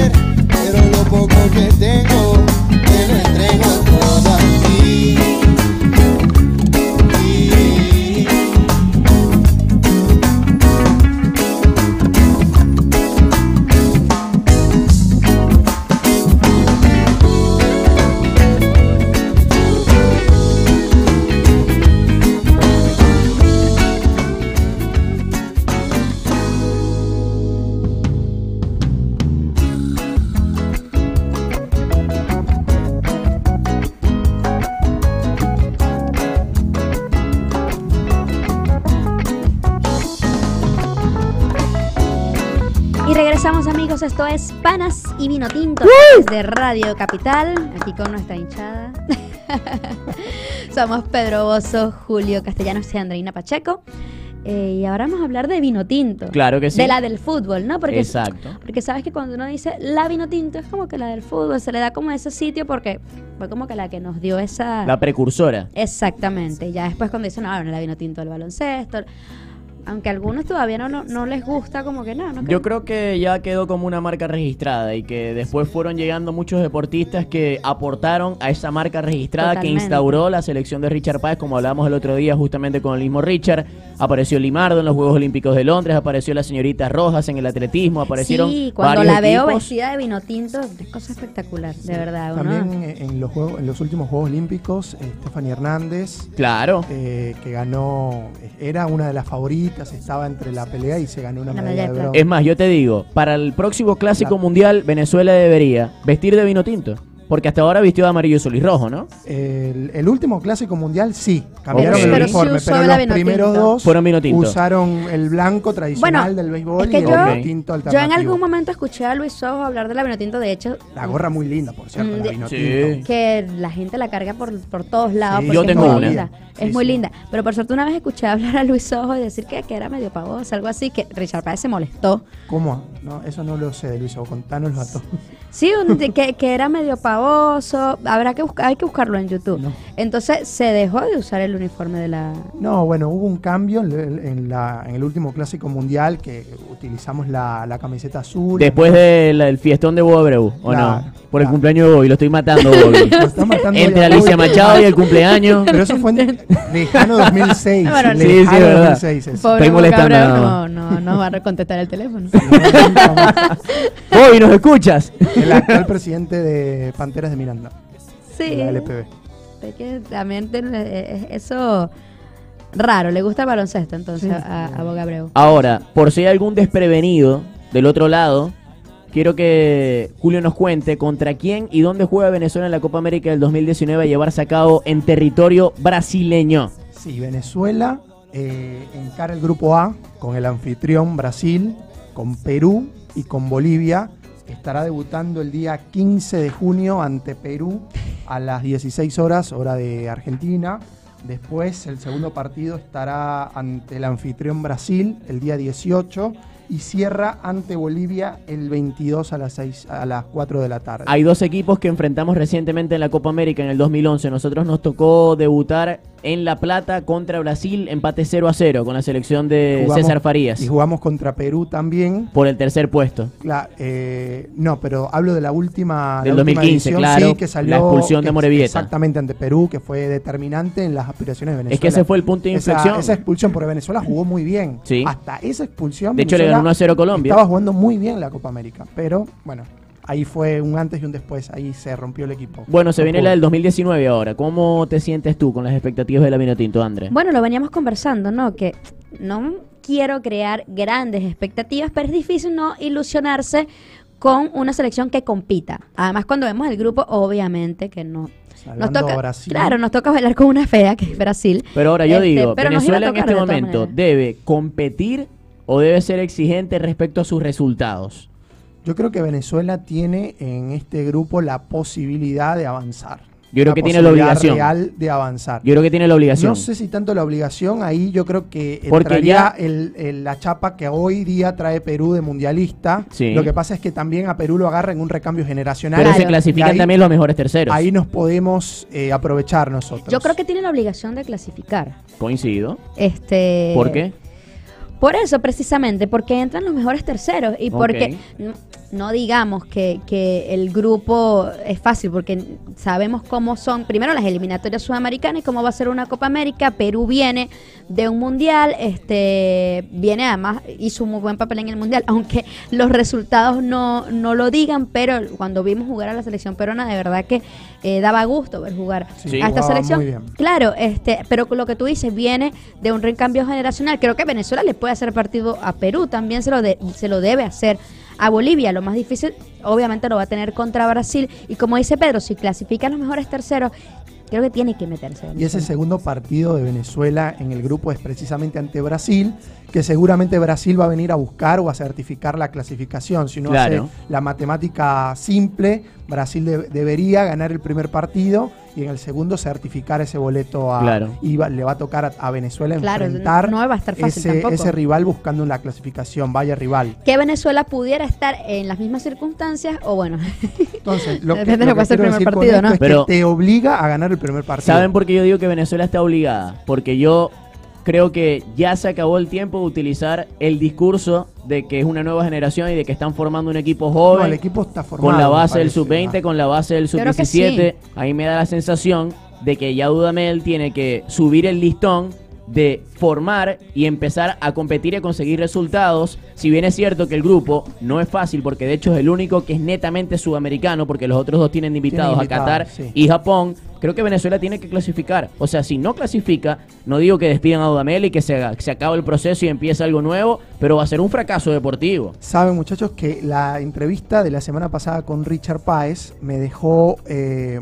esto es Panas y Vino Tinto de Radio Capital, aquí con nuestra hinchada. Somos Pedro Bozo, Julio Castellanos y Andreina Pacheco. Eh, y ahora vamos a hablar de vino tinto. Claro que sí. De la del fútbol, ¿no? Porque, Exacto. Porque sabes que cuando uno dice la vino tinto es como que la del fútbol, se le da como ese sitio porque fue como que la que nos dio esa... La precursora. Exactamente. Ya después cuando dicen, no, bueno, la vino tinto del baloncesto. Aunque a algunos todavía no, no, no les gusta, como que no, no Yo creo que ya quedó como una marca registrada y que después fueron llegando muchos deportistas que aportaron a esa marca registrada Totalmente. que instauró la selección de Richard Páez, como hablábamos el otro día justamente con el mismo Richard. Apareció Limardo en los Juegos Olímpicos de Londres, apareció la señorita Rojas en el atletismo, aparecieron Sí, cuando varios la veo equipos. vestida de vino tinto, es cosa espectacular, de verdad. También en los, juegos, en los últimos Juegos Olímpicos, eh, Stephanie Hernández, Claro. eh, que ganó, era una de las favoritas, estaba entre la pelea y se ganó una La medalla de bronce. Es más, yo te digo, para el próximo clásico mundial, Venezuela debería vestir de vino tinto. Porque hasta ahora vistió de amarillo sol y rojo, ¿no? El, el último clásico mundial sí, cambiaron Ok. el Pero sí uniforme, usó pero la los vino primeros tinto. dos Fueron vino tinto. usaron el blanco tradicional Bueno, del béisbol es que y el yo- vino tinto Yo en alternativo. algún momento escuché a Luis Ojo hablar de la vino tinto, de hecho, La gorra muy linda, por cierto, Mm, la de- vino Sí. tinto. que la gente la carga por, por todos lados. Sí, porque yo es tengo muy una. linda. Es Sí, muy sí. linda. Pero por suerte una vez escuché hablar a Luis Ojo y decir que, que era medio pavosa, algo así, que Richard Páez se molestó. ¿Cómo? No, eso no lo sé de Luis Ojo, contanoslo a todos. Sí, un- de que, que era medio Habrá que buscar, hay que buscarlo en YouTube. No. Entonces se dejó de usar el uniforme de la. No, bueno, hubo un cambio en, en la- en el último clásico mundial que utilizamos la, la camiseta azul. Después del fiestón de Bob Abreu, ¿o Claro, no? Por el claro. cumpleaños de Bobby, lo estoy matando, Bobby. Lo está matando Entre Alicia Bobby. Machado y el cumpleaños. Pero eso fue en lejano 2006. Bueno, sí, sí, lejano verdad. 2006 eso. Pobre Estoy molestando no, no, no va a contestar el teléfono. Bobby, ¿nos escuchas? El actual presidente de Panteras de Miranda, Sí. de la LPB. Es que también tiene- eh, es eso raro. Le gusta el baloncesto entonces Sí. a, a Boca Abreu. Ahora, por si hay algún desprevenido del otro lado, quiero que Julio nos cuente contra quién y dónde juega Venezuela en la Copa América del 2019 a llevarse a cabo en territorio brasileño. Sí, Venezuela eh, encara el grupo A con el anfitrión Brasil, con Perú y con Bolivia. Estará debutando el día 15 de junio ante Perú a las 16 horas, hora de Argentina. Después, el segundo partido estará ante el anfitrión Brasil el día 18 y cierra ante Bolivia el 22 a las, 6, a las 4 de la tarde. Hay dos equipos que enfrentamos recientemente en la Copa América en el 2011. Nosotros nos tocó debutar en La Plata contra Brasil, empate 0 a 0 con la selección de Jugamos- César Farías Y jugamos contra Perú también. por el tercer puesto. Cla- eh, no, pero hablo de la última. Del la última 2015, edición, claro, sí, que salió, la expulsión de que- Morevieta. Exactamente, ante Perú, que fue determinante en las aspiraciones de Venezuela. Es que ese fue el punto de Esa- inflexión. Esa, expulsión, porque Venezuela jugó muy bien. Sí. Hasta esa expulsión. De hecho, le ganó 1 a 0 Colombia. Estaba jugando muy bien la Copa América, pero bueno, ahí fue un antes y un después, ahí se rompió el equipo. Bueno, se No viene pudo. la del 2019 ahora. ¿Cómo te sientes tú con las expectativas de la Vinotinto, André? Bueno, lo veníamos conversando, ¿no? Que no quiero crear grandes expectativas, pero es difícil no ilusionarse con una selección que compita. Además, cuando vemos el grupo, obviamente que no. Nos toca, a Brasil. claro, nos toca bailar con una fea que es Brasil. Pero ahora yo Este, digo, pero nos iba a Venezuela en este de momento debe competir o debe ser exigente respecto a sus resultados. Yo creo que Venezuela tiene en este grupo la posibilidad de avanzar. Yo creo que tiene la obligación. real de avanzar. Yo creo que tiene la obligación. No sé si tanto la obligación, ahí yo creo que Porque entraría ya- el- el- la chapa que hoy día trae Perú de mundialista. Sí. Lo que pasa es que también a Perú lo agarra en un recambio generacional. Pero se clasifican ahí- también los mejores terceros. Ahí nos podemos eh, aprovechar nosotros. Yo creo que tiene la obligación de clasificar. Coincido. Este, ¿Por qué? Por eso, precisamente, porque entran los mejores terceros y porque no digamos que, que el grupo es fácil, porque sabemos cómo son, primero las eliminatorias sudamericanas y cómo va a ser una Copa América. Perú viene de un mundial, este viene además, hizo un muy buen papel en el mundial, aunque los resultados no, no lo digan, pero cuando vimos jugar a la selección peruana, de verdad que eh, daba gusto ver jugar Sí, a esta selección. Claro, este, pero con lo que tú dices viene de un recambio generacional. Creo que Venezuela le puede hacer partido a Perú, también se lo, de- se lo debe hacer a Bolivia. Lo más difícil, obviamente, lo va a tener contra Brasil. Y como dice Pedro, si clasifican los mejores terceros, creo que tiene que meterse. Y ese segundo partido de Venezuela en el grupo es precisamente ante Brasil, que seguramente Brasil va a venir a buscar o a certificar la clasificación. Si Claro. hace la matemática simple, Brasil de- debería ganar el primer partido y en el segundo certificar ese boleto a Claro. y va- le va a tocar a, a Venezuela Claro, enfrentar no va a estar fácil ese, rival buscando la clasificación, vaya rival. Que Venezuela pudiera estar en las mismas circunstancias, o bueno, Entonces, lo que, Depende de lo que pase el primer partido, ¿no? es Pero- que te obliga a ganar el primer partido. ¿Saben por qué yo digo que Venezuela está obligada? Porque yo creo que ya se acabó el tiempo de utilizar el discurso de que es una nueva generación y de que están formando un equipo No, joven. el equipo está formado. con la base del parece. sub-20, con la base del Creo que sub-17. Ahí me da la sensación de que ya Dudamel tiene que subir el listón de formar y empezar a competir y a conseguir resultados. Si bien es cierto que el grupo no es fácil, porque de hecho es el único que es netamente sudamericano, porque los otros dos tienen invitados, Tienen a Qatar sí. y Japón. Creo que Venezuela tiene que clasificar. O sea, si no clasifica, no digo que despidan a Dudamel y que se, haga- que se acabe el proceso y empiece algo nuevo, pero va a ser un fracaso deportivo. Saben, muchachos, que la entrevista de la semana pasada con Richard Páez me dejó eh,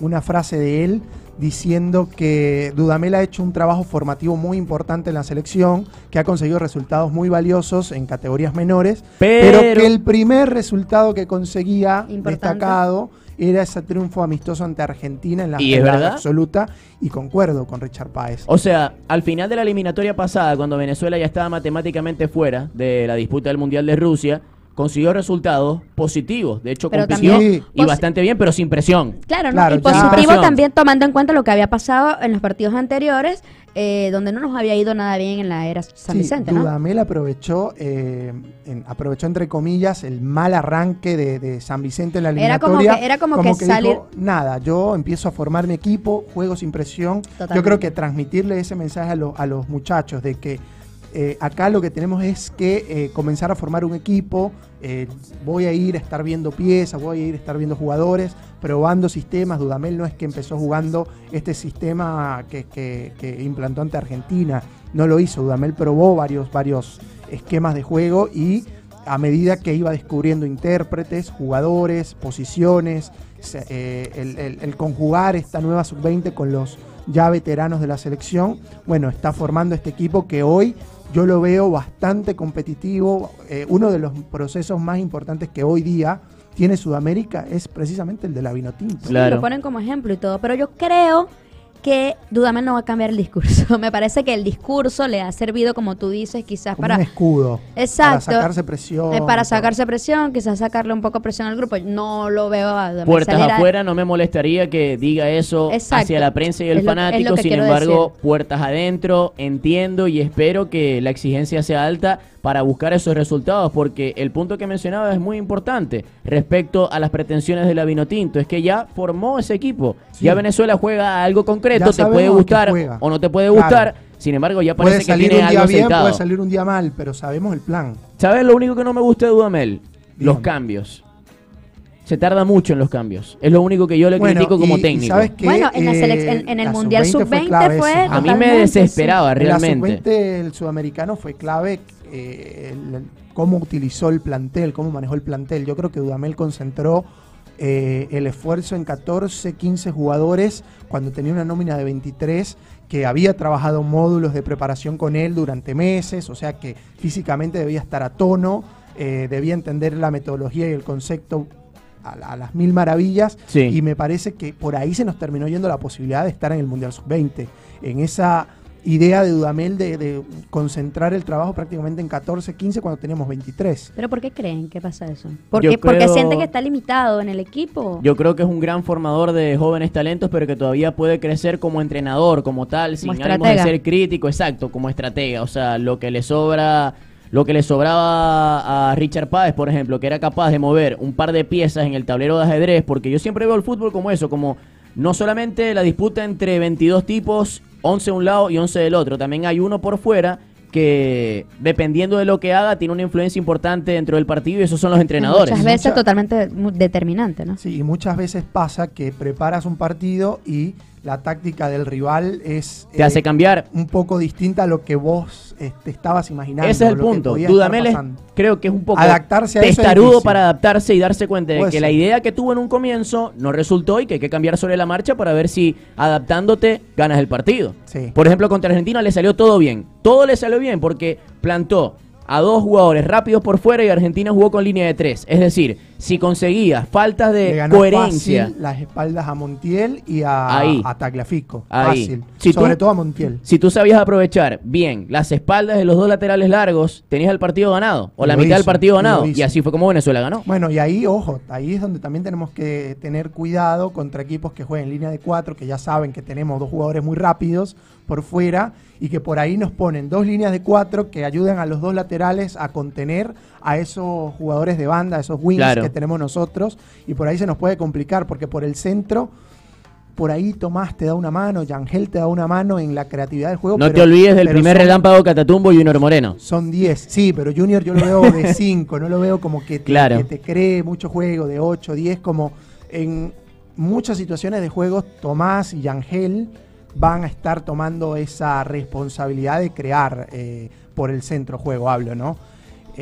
una frase de él diciendo que Dudamel ha hecho un trabajo formativo muy importante en la selección, que ha conseguido resultados muy valiosos en categorías menores, pero, Pero- que el primer resultado que conseguía Importante. destacado era ese triunfo amistoso ante Argentina en la ¿Y es verdad? absoluta y concuerdo con Richard Páez. O sea, al final de la eliminatoria pasada, cuando Venezuela ya estaba matemáticamente fuera de la disputa del Mundial de Rusia, consiguió resultados positivos. De hecho, Pero compitió también- y bastante bien, pero sin presión. Claro, ¿no? Claro, y positivo también tomando en cuenta lo que había pasado en los partidos anteriores, eh, donde no nos había ido nada bien en la era San Sí, Vicente, ¿no? Dudamel aprovechó, eh, en- aprovechó entre comillas el mal arranque de, de San Vicente en la Era como eliminatoria. que- era como que salir- dijo, nada, yo empiezo a formar mi equipo, juego sin presión. Yo creo que transmitirle ese mensaje a, los- a los muchachos de que eh, acá lo que tenemos es que eh, comenzar a formar un equipo. Eh, voy a ir a estar viendo piezas, voy a ir a estar viendo jugadores, probando sistemas. Dudamel no es que empezó jugando este sistema que, que- que implantó ante Argentina, no lo hizo. Dudamel probó varios, varios esquemas de juego y a medida que iba descubriendo intérpretes, jugadores, posiciones, eh, el conjugar esta nueva sub-20 con los ya veteranos de la selección, bueno, está formando este equipo que hoy yo lo veo bastante competitivo. Eh, uno de los procesos más importantes que hoy día tiene Sudamérica es precisamente el de la Vinotinto. Sí, Claro. Lo ponen como ejemplo y todo, pero yo creo que Dudamel no va a cambiar el discurso. Me parece que el discurso le ha servido, como tú dices, quizás Como para... un escudo. Exacto. Para sacarse presión. eh, para sacarse presión, quizás sacarle un poco presión al grupo. No lo veo a Dudamel Puertas salir a- afuera, no me molestaría que diga eso Exacto. hacia la prensa y el Es lo- es lo fanático. Sin embargo, decir. puertas adentro, entiendo y espero que la exigencia sea alta para buscar esos resultados, porque el punto que mencionaba es muy importante respecto a las pretensiones de la Vinotinto. Es que ya formó ese equipo. Sí. Ya Venezuela juega a algo concreto, Ya te puede gustar o no te puede Claro. gustar. Sin embargo, ya Puede parece que tiene un día algo bien, aceitado. puede salir un día mal, pero sabemos el plan. ¿Sabes lo único que no me gusta de Dudamel? Los cambios. se tarda mucho en los cambios. Es lo único que yo le Bueno, critico como y- y técnico. ¿sabes qué? Bueno, en la Eh, en- en el la Mundial sub-20 sub-20 clave fue. A mí me desesperaba En la realmente. sub-20 el sudamericano fue clave eh, el- cómo utilizó el plantel, cómo manejó el plantel. Yo creo que Dudamel concentró eh, el esfuerzo en 14, 15 jugadores cuando tenía una nómina de 23 que había trabajado módulos de preparación con él durante meses, o sea que físicamente debía estar a tono, eh, debía entender la metodología y el concepto a, la- a las mil maravillas Sí. y me parece que por ahí se nos terminó yendo la posibilidad de estar en el Mundial Sub-20, en esa idea de Dudamel de, de concentrar el trabajo prácticamente en 14, 15 cuando teníamos 23. ¿Pero por qué creen que pasa eso? ¿Por qué- Porque creo- sienten que está limitado en el equipo. Yo creo que es un gran formador de jóvenes talentos, pero que todavía puede crecer como entrenador, como tal, sin ánimo de ser crítico, exacto, como estratega. O sea, lo que le sobra, lo que le sobraba a Richard Páez, por ejemplo, que era capaz de mover un par de piezas en el tablero de ajedrez, porque yo siempre veo el fútbol como eso, como no solamente la disputa entre 22 tipos, 11 de un lado y 11 del otro, también hay uno por fuera que dependiendo de lo que haga tiene una influencia importante dentro del partido y esos son los entrenadores. Muchas veces Mucha- totalmente determinante, ¿no? Sí, y muchas veces pasa que preparas un partido y la táctica del rival es Te hace cambiar un poco distinta a lo que vos eh, te estabas imaginando. Ese es el punto. Dudamel es- creo que es un poco Adaptarse testarudo para adaptarse y darse cuenta de que la idea que tuvo en un comienzo no resultó y que hay que cambiar sobre la marcha para ver si adaptándote ganas el partido. Sí. Por ejemplo, contra Argentina le salió todo bien. Todo le salió bien porque plantó a dos jugadores rápidos por fuera y Argentina jugó con línea de tres. Es decir, si conseguía faltas de coherencia, fácil las espaldas a Montiel y a, Ahí. a Tagliafico. Ahí. Fácil. Si Sobre tú- todo a Montiel. si tú sabías aprovechar bien las espaldas de los dos laterales largos, tenías el partido ganado o la lo mitad del partido ganado. Y así fue como Venezuela ganó. Bueno, y ahí, ojo, ahí es donde también tenemos que tener cuidado contra equipos que jueguen en línea de cuatro, que ya saben que tenemos dos jugadores muy rápidos por fuera y que por ahí nos ponen dos líneas de cuatro que ayudan a los dos laterales a contener a esos jugadores de banda, a esos wings Claro. que tenemos nosotros y por ahí se nos puede complicar porque por el centro por ahí Tomás te da una mano, Yangel te da una mano en la creatividad del juego. No pero- te olvides del primer son- relámpago Catatumbo Junior Moreno. son 10, sí, pero Junior yo lo veo de 5, no lo veo como que te, Claro. que te cree mucho juego, de 8, 10, como en muchas situaciones de juegos Tomás y Yangel van a estar tomando esa responsabilidad de crear eh, por el centro juego, hablo, ¿no?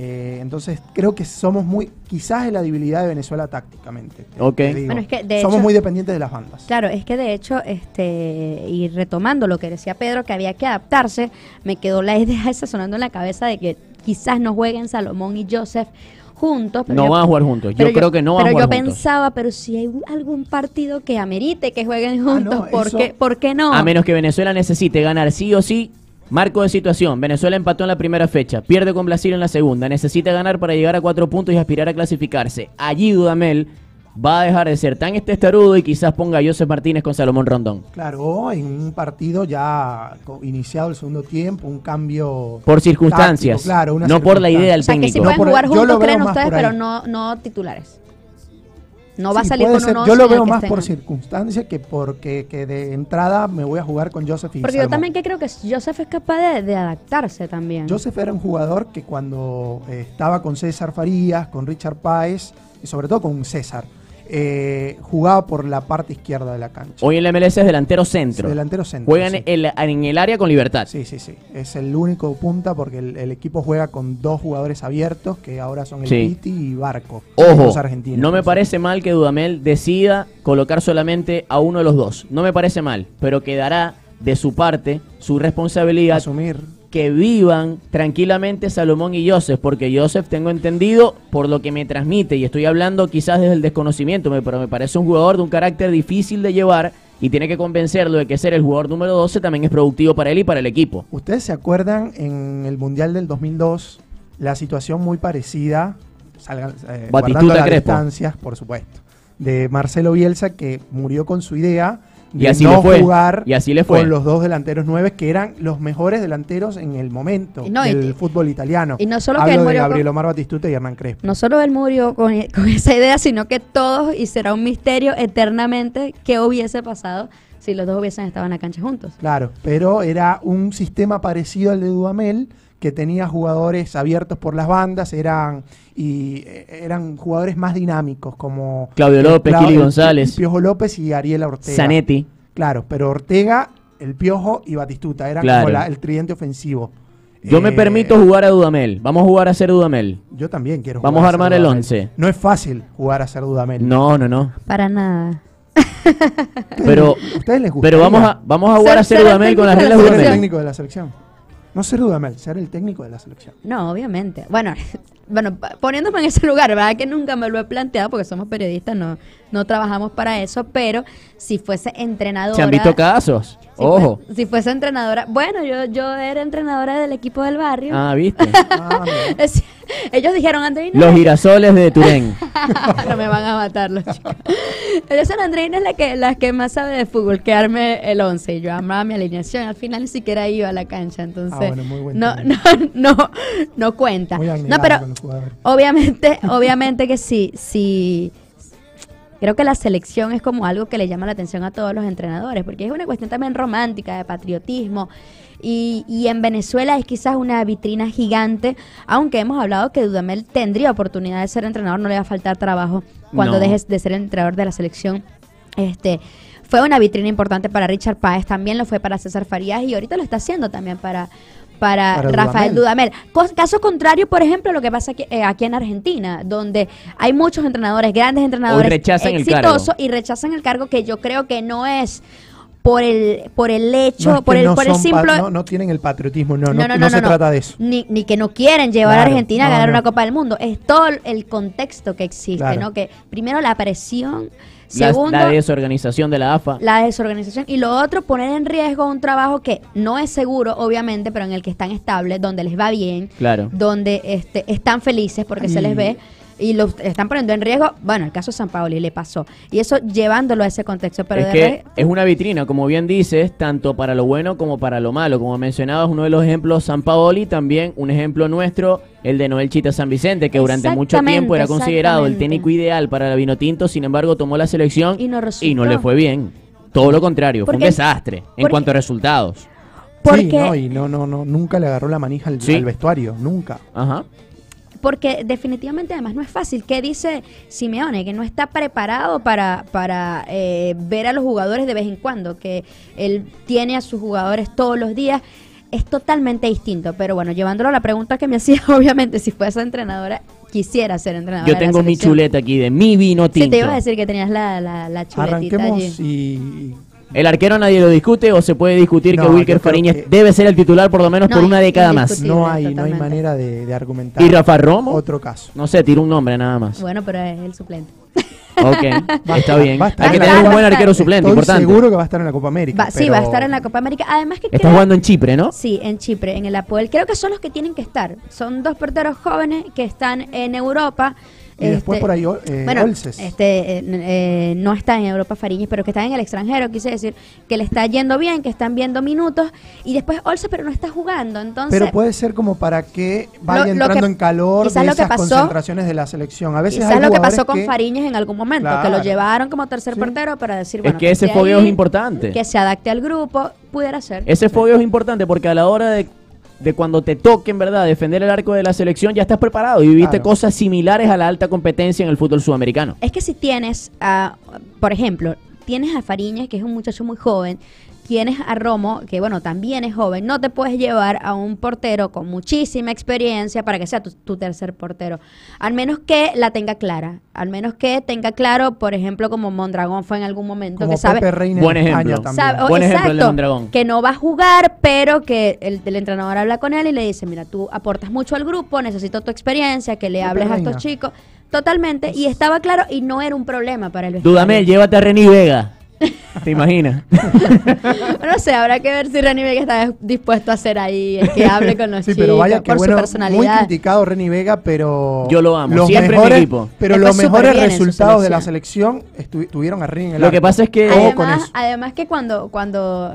Eh, entonces creo que somos muy, quizás es la debilidad de Venezuela tácticamente. te- Ok. te digo. Bueno, es que de somos hecho- muy dependientes de las bandas. Claro, es que de hecho, este, y retomando lo que decía Pedro, que había que adaptarse, me quedó la idea esa sonando en la cabeza de que quizás no jueguen Salomón y Joseph juntos. pero No yo- van a jugar juntos. Yo pero creo que no van a Pero jugar yo juntos. pensaba, pero si hay algún partido que amerite que jueguen Ah, juntos, no, ¿por, eso- qué, ¿por qué no? A menos que Venezuela necesite ganar sí o sí. Marco de situación. Venezuela empató en la primera fecha. Pierde con Brasil en la segunda. Necesita ganar para llegar a cuatro puntos y aspirar a clasificarse. Allí Dudamel va a dejar de ser tan testarudo y quizás ponga a Joseph Martínez con Salomón Rondón. Claro, en un partido ya iniciado el segundo tiempo, un cambio Por circunstancias. táctico, claro, una no por la idea del o sea, que técnico. sí No, pueden jugar juntos, creen ustedes, pero no, no titulares. No va a salir con ser. uno Yo lo veo más por circunstancia que porque que de entrada me voy a jugar con Joseph y Porque yo también que creo que Joseph es capaz de, de adaptarse también. Joseph era un jugador que cuando eh, estaba con César Farías, con Richard Páez y sobre todo con César, eh, jugaba por la parte izquierda de la cancha. Hoy en la MLS es delantero centro. Delantero centro. Juegan sí. en el área con libertad. Sí, sí, sí. Es el único punta porque el, el equipo juega con dos jugadores abiertos que ahora son el Sí. Piti y Barco. Ojo, argentinos. no me parece mal que Dudamel decida colocar solamente a uno de los dos. No me parece mal, pero quedará de su parte su responsabilidad asumir. Que vivan tranquilamente Salomón y Joseph, porque Joseph tengo entendido por lo que me transmite, y estoy hablando quizás desde el desconocimiento, pero me parece un jugador de un carácter difícil de llevar y tiene que convencerlo de que ser el jugador número 12 también es productivo para él y para el equipo. ¿Ustedes se acuerdan en el Mundial del 2002 la situación muy parecida, salgan, eh, guardando las distancias, por supuesto, de Marcelo Bielsa que murió con su idea Y de así no le fue, jugar y así le fue. con los dos delanteros nueve que eran los mejores delanteros en el momento y- del fútbol italiano. y no solo que Hablo él de murió Gabriel con- Omar Batistuta y Hernán Crespo. No solo él murió con, con esa idea, sino que todos, y será un misterio eternamente, qué hubiese pasado si los dos hubiesen estado en la cancha juntos. Claro, pero era un sistema parecido al de Dudamel que tenía jugadores abiertos por las bandas, eran y eh, eran jugadores más dinámicos como Claudio López, Clau- Kili González. Piojo López y Ariel Ortega. Zanetti. Claro, pero Ortega, el Piojo y Batistuta eran Claro. como la- el tridente ofensivo. Yo me Eh, permito jugar a Dudamel. Vamos a jugar a ser Dudamel. Yo también quiero Vamos jugar a armar el Dudamel. once. No es fácil jugar a ser Dudamel. No, no, no. Para nada. Pero, ¿Ustedes les gusta? pero vamos a, vamos a jugar Ser- a ser ser el Dudamel con las reglas Dudamel. técnico de la selección. No ser Dudamel, ser el técnico de la selección. No, obviamente. Bueno, bueno, poniéndome en ese lugar, ¿verdad? Que nunca me lo he planteado porque somos periodistas, no, no trabajamos para eso, pero si fuese entrenadora... Se han visto casos. si Ojo. fue- si fuese entrenadora... Bueno, yo, yo era entrenadora del equipo del barrio. Ah, viste. Ah, ellos dijeron, Andreina... Los girasoles de Turén. no me van a matar los chicos. Ellos son Andreina es la que, la que más sabe de fútbol, que arme el 11. Y yo amaba mi alineación. Al final ni siquiera iba a la cancha. Entonces, Ah, bueno, muy buen no, no, no, no cuenta. Muy No, pero obviamente, obviamente que sí, sí. Creo que la selección es como algo que le llama la atención a todos los entrenadores, porque es una cuestión también romántica, de patriotismo. Y, y en Venezuela es quizás una vitrina gigante, aunque hemos hablado que Dudamel tendría oportunidad de ser entrenador, no le va a faltar trabajo cuando No. dejes de ser entrenador de la selección. Este fue una vitrina importante para Richard Páez, también lo fue para César Farías y ahorita lo está haciendo también para, para, Para Rafael Dudamel. Dudamel. Caso contrario, por ejemplo, lo que pasa aquí, eh, aquí en Argentina, donde hay muchos entrenadores, grandes entrenadores exitosos y rechazan el cargo que yo creo que no es por el por el hecho, No es que por el no por el simple no, no tienen el patriotismo, no, no, no se trata de eso. Ni, ni que no quieren llevar Claro, a Argentina a no, ganar no. una Copa del Mundo. Es todo el contexto que existe, Claro. ¿no? Que primero la presión, segundo la desorganización de la AFA. la desorganización y lo otro, poner en riesgo un trabajo que no es seguro, obviamente, pero en el que están estables, donde les va bien, Claro. donde este, están felices porque se les ve y lo están poniendo en riesgo. Bueno, el caso de San Paoli le pasó. Y eso llevándolo a ese contexto. Pero es de que re- es una vitrina, como bien dices, tanto para lo bueno como para lo malo. Como mencionabas, uno de los ejemplos, San Paoli, también un ejemplo nuestro, el de Noel Chita San Vicente, que durante mucho tiempo era considerado el técnico ideal para la Vinotinto, sin embargo tomó la selección Y no resultó. y no le fue bien. Todo lo contrario, fue un Porque- desastre en cuanto a resultados. porque, Sí, no, y no, no, no, nunca le agarró la manija al, Sí. al vestuario, nunca. Ajá. Porque definitivamente además no es fácil. ¿Qué dice Simeone? Que no está preparado para, para eh, ver a los jugadores de vez en cuando, que él tiene a sus jugadores todos los días. Es totalmente distinto, pero bueno, llevándolo a la pregunta que me hacía, obviamente, si fuese entrenadora, quisiera ser entrenadora. Yo tengo mi chuleta aquí de mi vino tinto. Sí, te iba a decir que tenías la, la, la chuletita Arranquemos allí. y... ¿El arquero nadie lo discute o se puede discutir No, que Wilker Fariñez que- debe ser el titular por lo menos No, por una década más? No hay, no hay manera de, de argumentar. ¿Y Rafa Romo? Otro caso. No sé, tiro un nombre nada más. Bueno, pero es el suplente. Ok, está bien. va. Hay que Va tener un buen va arquero suplente, Estoy importante. seguro que va a estar en la Copa América. Va- Sí, va a estar en la Copa América. Además que Está creo- jugando en Chipre, ¿no? Sí, en Chipre, en el Apoel. Creo que son los que tienen que estar. Son dos porteros jóvenes que están en Europa. Y después Este, por ahí eh, bueno, Olses. este, eh, eh, no está en Europa Fariñez, pero que está en el extranjero, quise decir, que le está yendo bien, que están viendo minutos, y después Olses, pero no está jugando, entonces... Pero puede ser como para que vaya Lo- lo entrando que- en calor de quizás lo que esas pasó- concentraciones de la selección. A veces Quizás hay lo que pasó con que- Fariñez en algún momento, que lo llevaron como tercer Sí. portero para decir, Es bueno, que ese fogueo es importante. Que se adapte al grupo, pudiera ser. Ese fogueo es importante porque a la hora de, de cuando te toque, en verdad, defender el arco de la selección, ya estás preparado y viviste Claro. cosas similares a la alta competencia en el fútbol sudamericano. Es que si tienes, a, por ejemplo, tienes a Fariñas, que es un muchacho muy joven, tienes a Romo, que bueno, también es joven, no te puedes llevar a un portero con muchísima experiencia para que sea tu, tu tercer portero. Al menos que la tenga clara, al menos que tenga claro, por ejemplo, como Mondragón fue en algún momento, como que sabe... Pepe Reina Buen ejemplo. también. sabe- o- Buen ejemplo el de exacto, Mondragón. que no va a jugar, pero que el, el entrenador habla con él y le dice, mira, tú aportas mucho al grupo, necesito tu experiencia, que le Pepe hables a estos chicos. Totalmente, y estaba claro y no era un problema para el vestuario. Dudamel, llévate a Reni Vega. ¿Te imaginas? Bueno, no sé, habrá que ver si Reni Vega está dispuesto a ser ahí el que hable con los Sí, chicos pero vaya que por bueno, su muy personalidad. criticado Reni Vega, pero Yo lo amo, los siempre mi mejores, equipo. Pero los mejores resultados de la selección. tuvieron a Reni en el Lo que pasa es que- Además, eso. además que cuando, cuando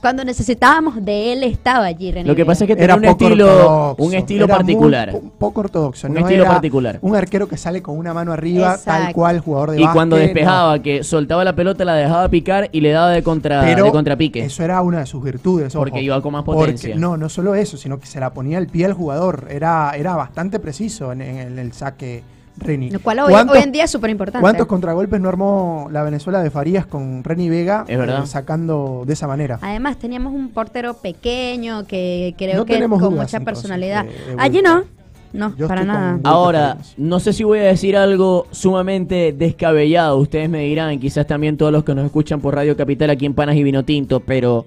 Cuando necesitábamos de él estaba allí, René Lo que pasa es que Era tenía un estilo, ortodoxo, un estilo era muy particular. po- poco ortodoxo. Un no estilo era particular. Un arquero que sale con una mano arriba, tal cual jugador de Y cuando despejaba, que soltaba la pelota, la dejaba picar y le daba de, contra. Pero de contrapique. Eso era una de sus virtudes. ojo. Porque iba con más Porque- potencia. no, no solo eso, sino que se la ponía al pie al jugador. Era, era bastante preciso en, en el saque Reni. Lo cual hoy, ¿Cuántos- hoy en día es súper importante. ¿Cuántos contragolpes no armó la Venezuela de Farías con Reni Vega Es verdad. eh, sacando de esa manera? Además, teníamos un portero pequeño que creo No que tenemos con dudas, mucha entonces, personalidad. de- de Allí no, no, Yo para nada. Ahora, no sé si voy a decir algo sumamente descabellado, ustedes me dirán, quizás también todos los que nos escuchan por Radio Capital aquí en Panas y Vino Tinto, pero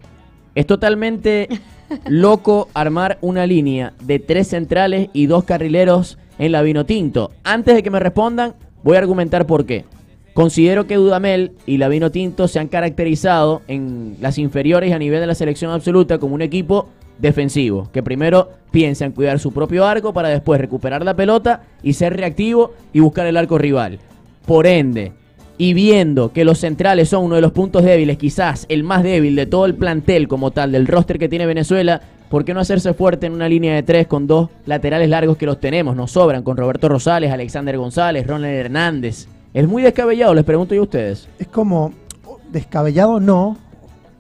es totalmente loco armar una línea de tres centrales y dos carrileros en la Vino Tinto. Antes de que me respondan, voy a argumentar por qué. Considero que Dudamel y la Vino Tinto se han caracterizado en las inferiores y a nivel de la selección absoluta como un equipo defensivo, que primero piensa en cuidar su propio arco para después recuperar la pelota y ser reactivo y buscar el arco rival. Por ende, y viendo que los centrales son uno de los puntos débiles, quizás el más débil de todo el plantel como tal, del roster que tiene Venezuela, ¿por qué no hacerse fuerte en una línea de tres con dos laterales largos que los tenemos? Nos sobran con Roberto Rosales, Alexander González, Ronald Hernández. Es muy descabellado, les pregunto yo a ustedes. Es como descabellado no,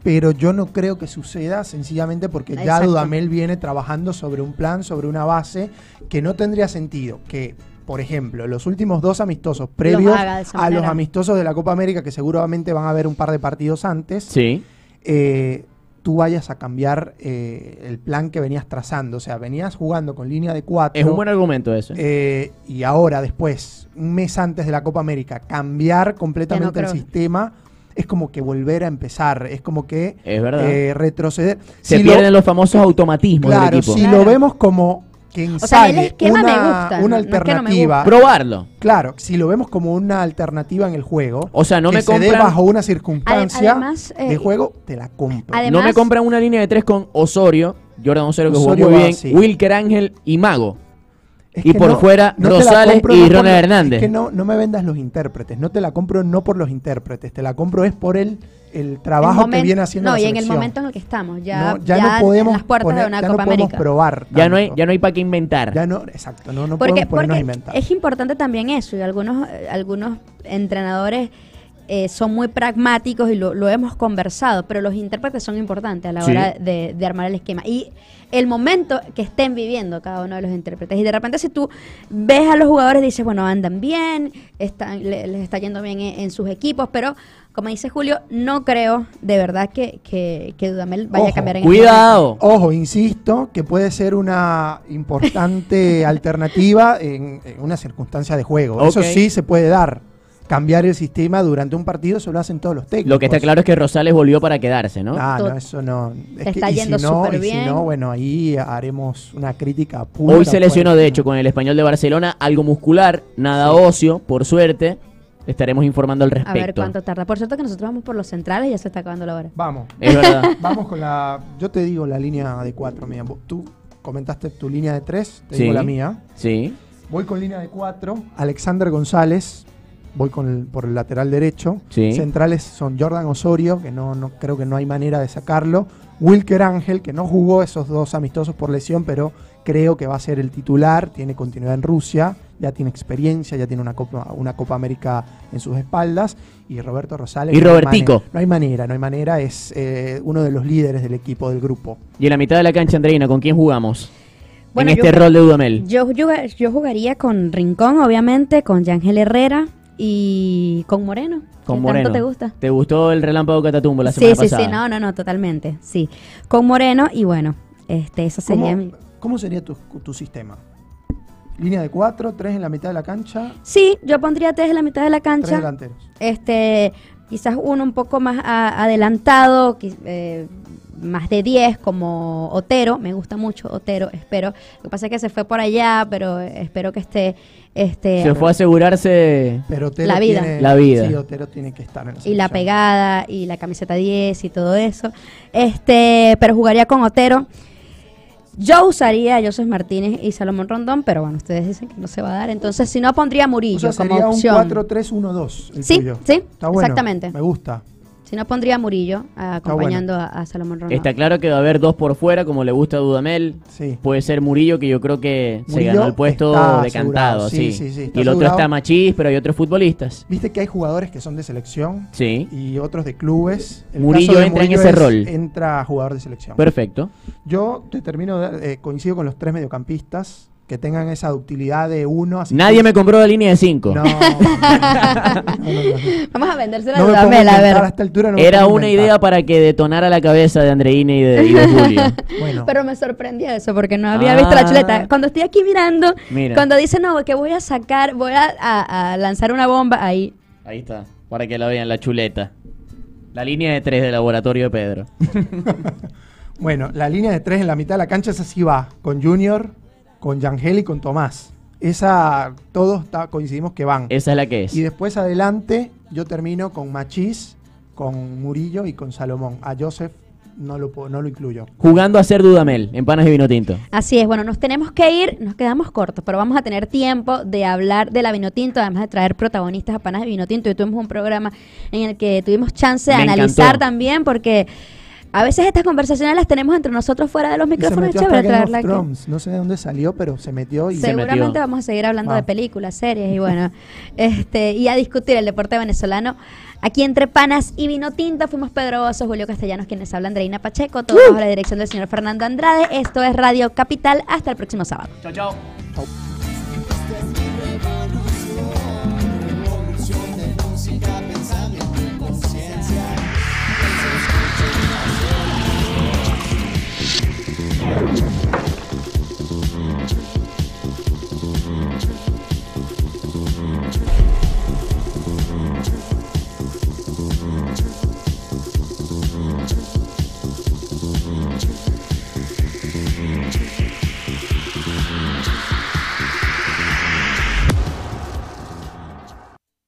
pero yo no creo que suceda sencillamente porque ya Exacto. Dudamel viene trabajando sobre un plan, sobre una base que no tendría sentido que, por ejemplo, los últimos dos amistosos previos a los amistosos de la Copa América, que seguramente van a haber un par de partidos antes, Sí. eh, tú vayas a cambiar eh, el plan que venías trazando. O sea, venías jugando con línea de cuatro. Es un buen argumento ese. Eh, y ahora, después, un mes antes de la Copa América, cambiar completamente el sistema es como que volver a empezar, es como que Es verdad. eh, retroceder. Se Si lo- pierden los famosos automatismos claro, del equipo. si Claro. lo vemos como que O sea, el ensaye esquema me una, gusta, una no- no es que no me alternativa, Probarlo. claro, si lo vemos como una alternativa en el juego, O sea, no que me se dé bajo una circunstancia además, eh, de juego, te la compro. Además- no me compran una línea de tres con Osorio, Jordan Osorio que Osorio jugó muy va bien. Wilker Ángel y Mago. Es Y por fuera, Rosales compro y Ronald Hernández. Es que no, no me vendas los intérpretes. No te la compro no por los intérpretes. Te la compro es por el, el trabajo El que viene haciendo No, la y en el momento en el que estamos, ya, no, ya, ya no podemos en las puertas poner- de una ya Copa no podemos América. probar. Ya no hay, ya no hay para qué inventar. Ya no, exacto, no, no porque podemos ponernos a porque inventar. es importante también eso, y algunos, eh, algunos entrenadores eh, son muy pragmáticos y lo, lo hemos conversado, pero los intérpretes son importantes a la Sí. hora de, de armar el esquema. Y el momento que estén viviendo cada uno de los intérpretes. Y de repente si tú ves a los jugadores y dices, bueno, andan bien, están, le- les está yendo bien en, en sus equipos, pero como dice Julio, no creo de verdad que, que, que Dudamel vaya Ojo, a cambiar en este Cuidado. Ojo, insisto, que puede ser una importante alternativa en, en una circunstancia de juego. Eso sí se puede dar. Cambiar el sistema durante un partido, eso lo hacen todos los técnicos. Lo que está claro es que Rosales volvió para quedarse, ¿no? Ah, no, eso no. Es está y yendo si no, súper y si bien. no, bueno, ahí haremos una crítica pura. Hoy se lesionó, pues. de hecho, con el español de Barcelona, algo muscular, nada óseo, por suerte. Estaremos informando al A ver respecto. cuánto tarda. Por cierto que nosotros vamos por los centrales y ya se está acabando la hora. Vamos. Es verdad. Vamos con la. Yo te digo la línea de cuatro, mía. Tú comentaste tu línea de tres, te Sí. digo la mía. Sí. Voy con línea de cuatro. Alexander González. Voy con el- por el lateral derecho. Sí. Centrales son Jordan Osorio, que no, no creo que no hay manera de sacarlo. Wilker Ángel, que no jugó esos dos amistosos por lesión, pero creo que va a ser el titular. Tiene continuidad en Rusia, ya tiene experiencia, ya tiene una Copa, una Copa América en sus espaldas. Y Roberto Rosales. Y no Robertico. No hay manera, no hay manera. Es eh, uno de los líderes del equipo, del grupo. Y en la mitad de la cancha, Andreina, ¿con quién jugamos? Bueno, en yo- este rol de Dudamel. Yo, yo, yo jugaría con Rincón, obviamente, con Yángel Herrera y con Moreno. Con Moreno. ¿Tanto te gusta? ¿Te gustó el relámpago Catatumbo la Sí, semana sí, pasada? sí, no, no, no, totalmente, sí. Con Moreno y bueno, este, esa sería mi... ¿Cómo, sería tu, tu sistema? Línea de cuatro, tres en la mitad de la cancha, Sí, yo pondría tres en la mitad de la tres cancha. delanteros. Este, quizás uno un poco más a- adelantado, eh, más de 10 como Otero, me gusta mucho Otero, espero. Lo que pasa es que se fue por allá, pero espero que esté este Se fue a asegurarse Pero La vida. tiene- La vida. Sí, Otero tiene que estar en la y la pegada y la camiseta 10 y todo eso. Este, pero jugaría con Otero. Yo usaría a Joseph Martínez y Salomón Rondón, pero bueno, ustedes dicen que no se va a dar. Entonces, si no, pondría a Murillo O sea, como sería opción. un 4-3-1-2 el Sí, tuyo. sí, Está bueno, exactamente. Me gusta. Si no, pondría a Murillo acompañando a, a Salomón Rondón. Está claro que va a haber dos por fuera, como le gusta a Dudamel. Sí. Puede ser Murillo, que yo creo que se ganó el puesto de cantado. sí, Sí, sí, y el otro está Machís, pero hay otros futbolistas. Viste que hay jugadores que son de selección Sí, y otros de clubes. El Murillo caso de entra en ese es- rol. Entra jugador de selección. perfecto. Yo te termino, de- eh, coincido con los tres mediocampistas que tengan esa ductilidad de uno. así Nadie que- me compró la línea de 5. No, no, no, no, no. Vamos a vendérsela No a me pongo a Dudamel, a inventar ver. a esta altura. Era una idea para que detonara la cabeza de Andreina y de, y de Julio. Bueno, Pero me sorprendía eso porque no había visto la Ah. chuleta. Cuando estoy aquí mirando, Mira. cuando dice no, que voy a sacar, voy a, a- a lanzar una bomba ahí. Ahí está, para que la vean, la chuleta. La línea de tres del laboratorio de Pedro. bueno, la línea de tres en la mitad de la cancha, esa sí va. Con Junior, con Yangel y con Tomás. Esa, todos está- coincidimos que van. Esa es la que es. Y después adelante, yo termino con Machís, con Murillo y con Salomón. A Joseph no lo, puedo- no lo incluyo. Jugando a ser Dudamel, en panas de vino tinto. Así es, bueno, nos tenemos que ir, nos quedamos cortos, pero vamos a tener tiempo de hablar de la Vinotinto, además de traer protagonistas a Panas de Vinotinto. Y tuvimos un programa en el que tuvimos chance de Me analizar encantó. también, porque a veces estas conversaciones las tenemos entre nosotros fuera de los se micrófonos. metió Es chévere traerla aquí. No sé de dónde salió, pero se metió y Se Seguramente metió. vamos a seguir hablando Ah. de películas, series y bueno, este y a discutir el deporte venezolano. Aquí entre Panas y Vino Tinto fuimos Pedro Oso, Julio Castellanos, quienes hablan, Andreina Pacheco, todo bajo la dirección del señor Fernando Andrade. Esto es Radio Capital. Hasta el próximo sábado. Chao, chao. Chau.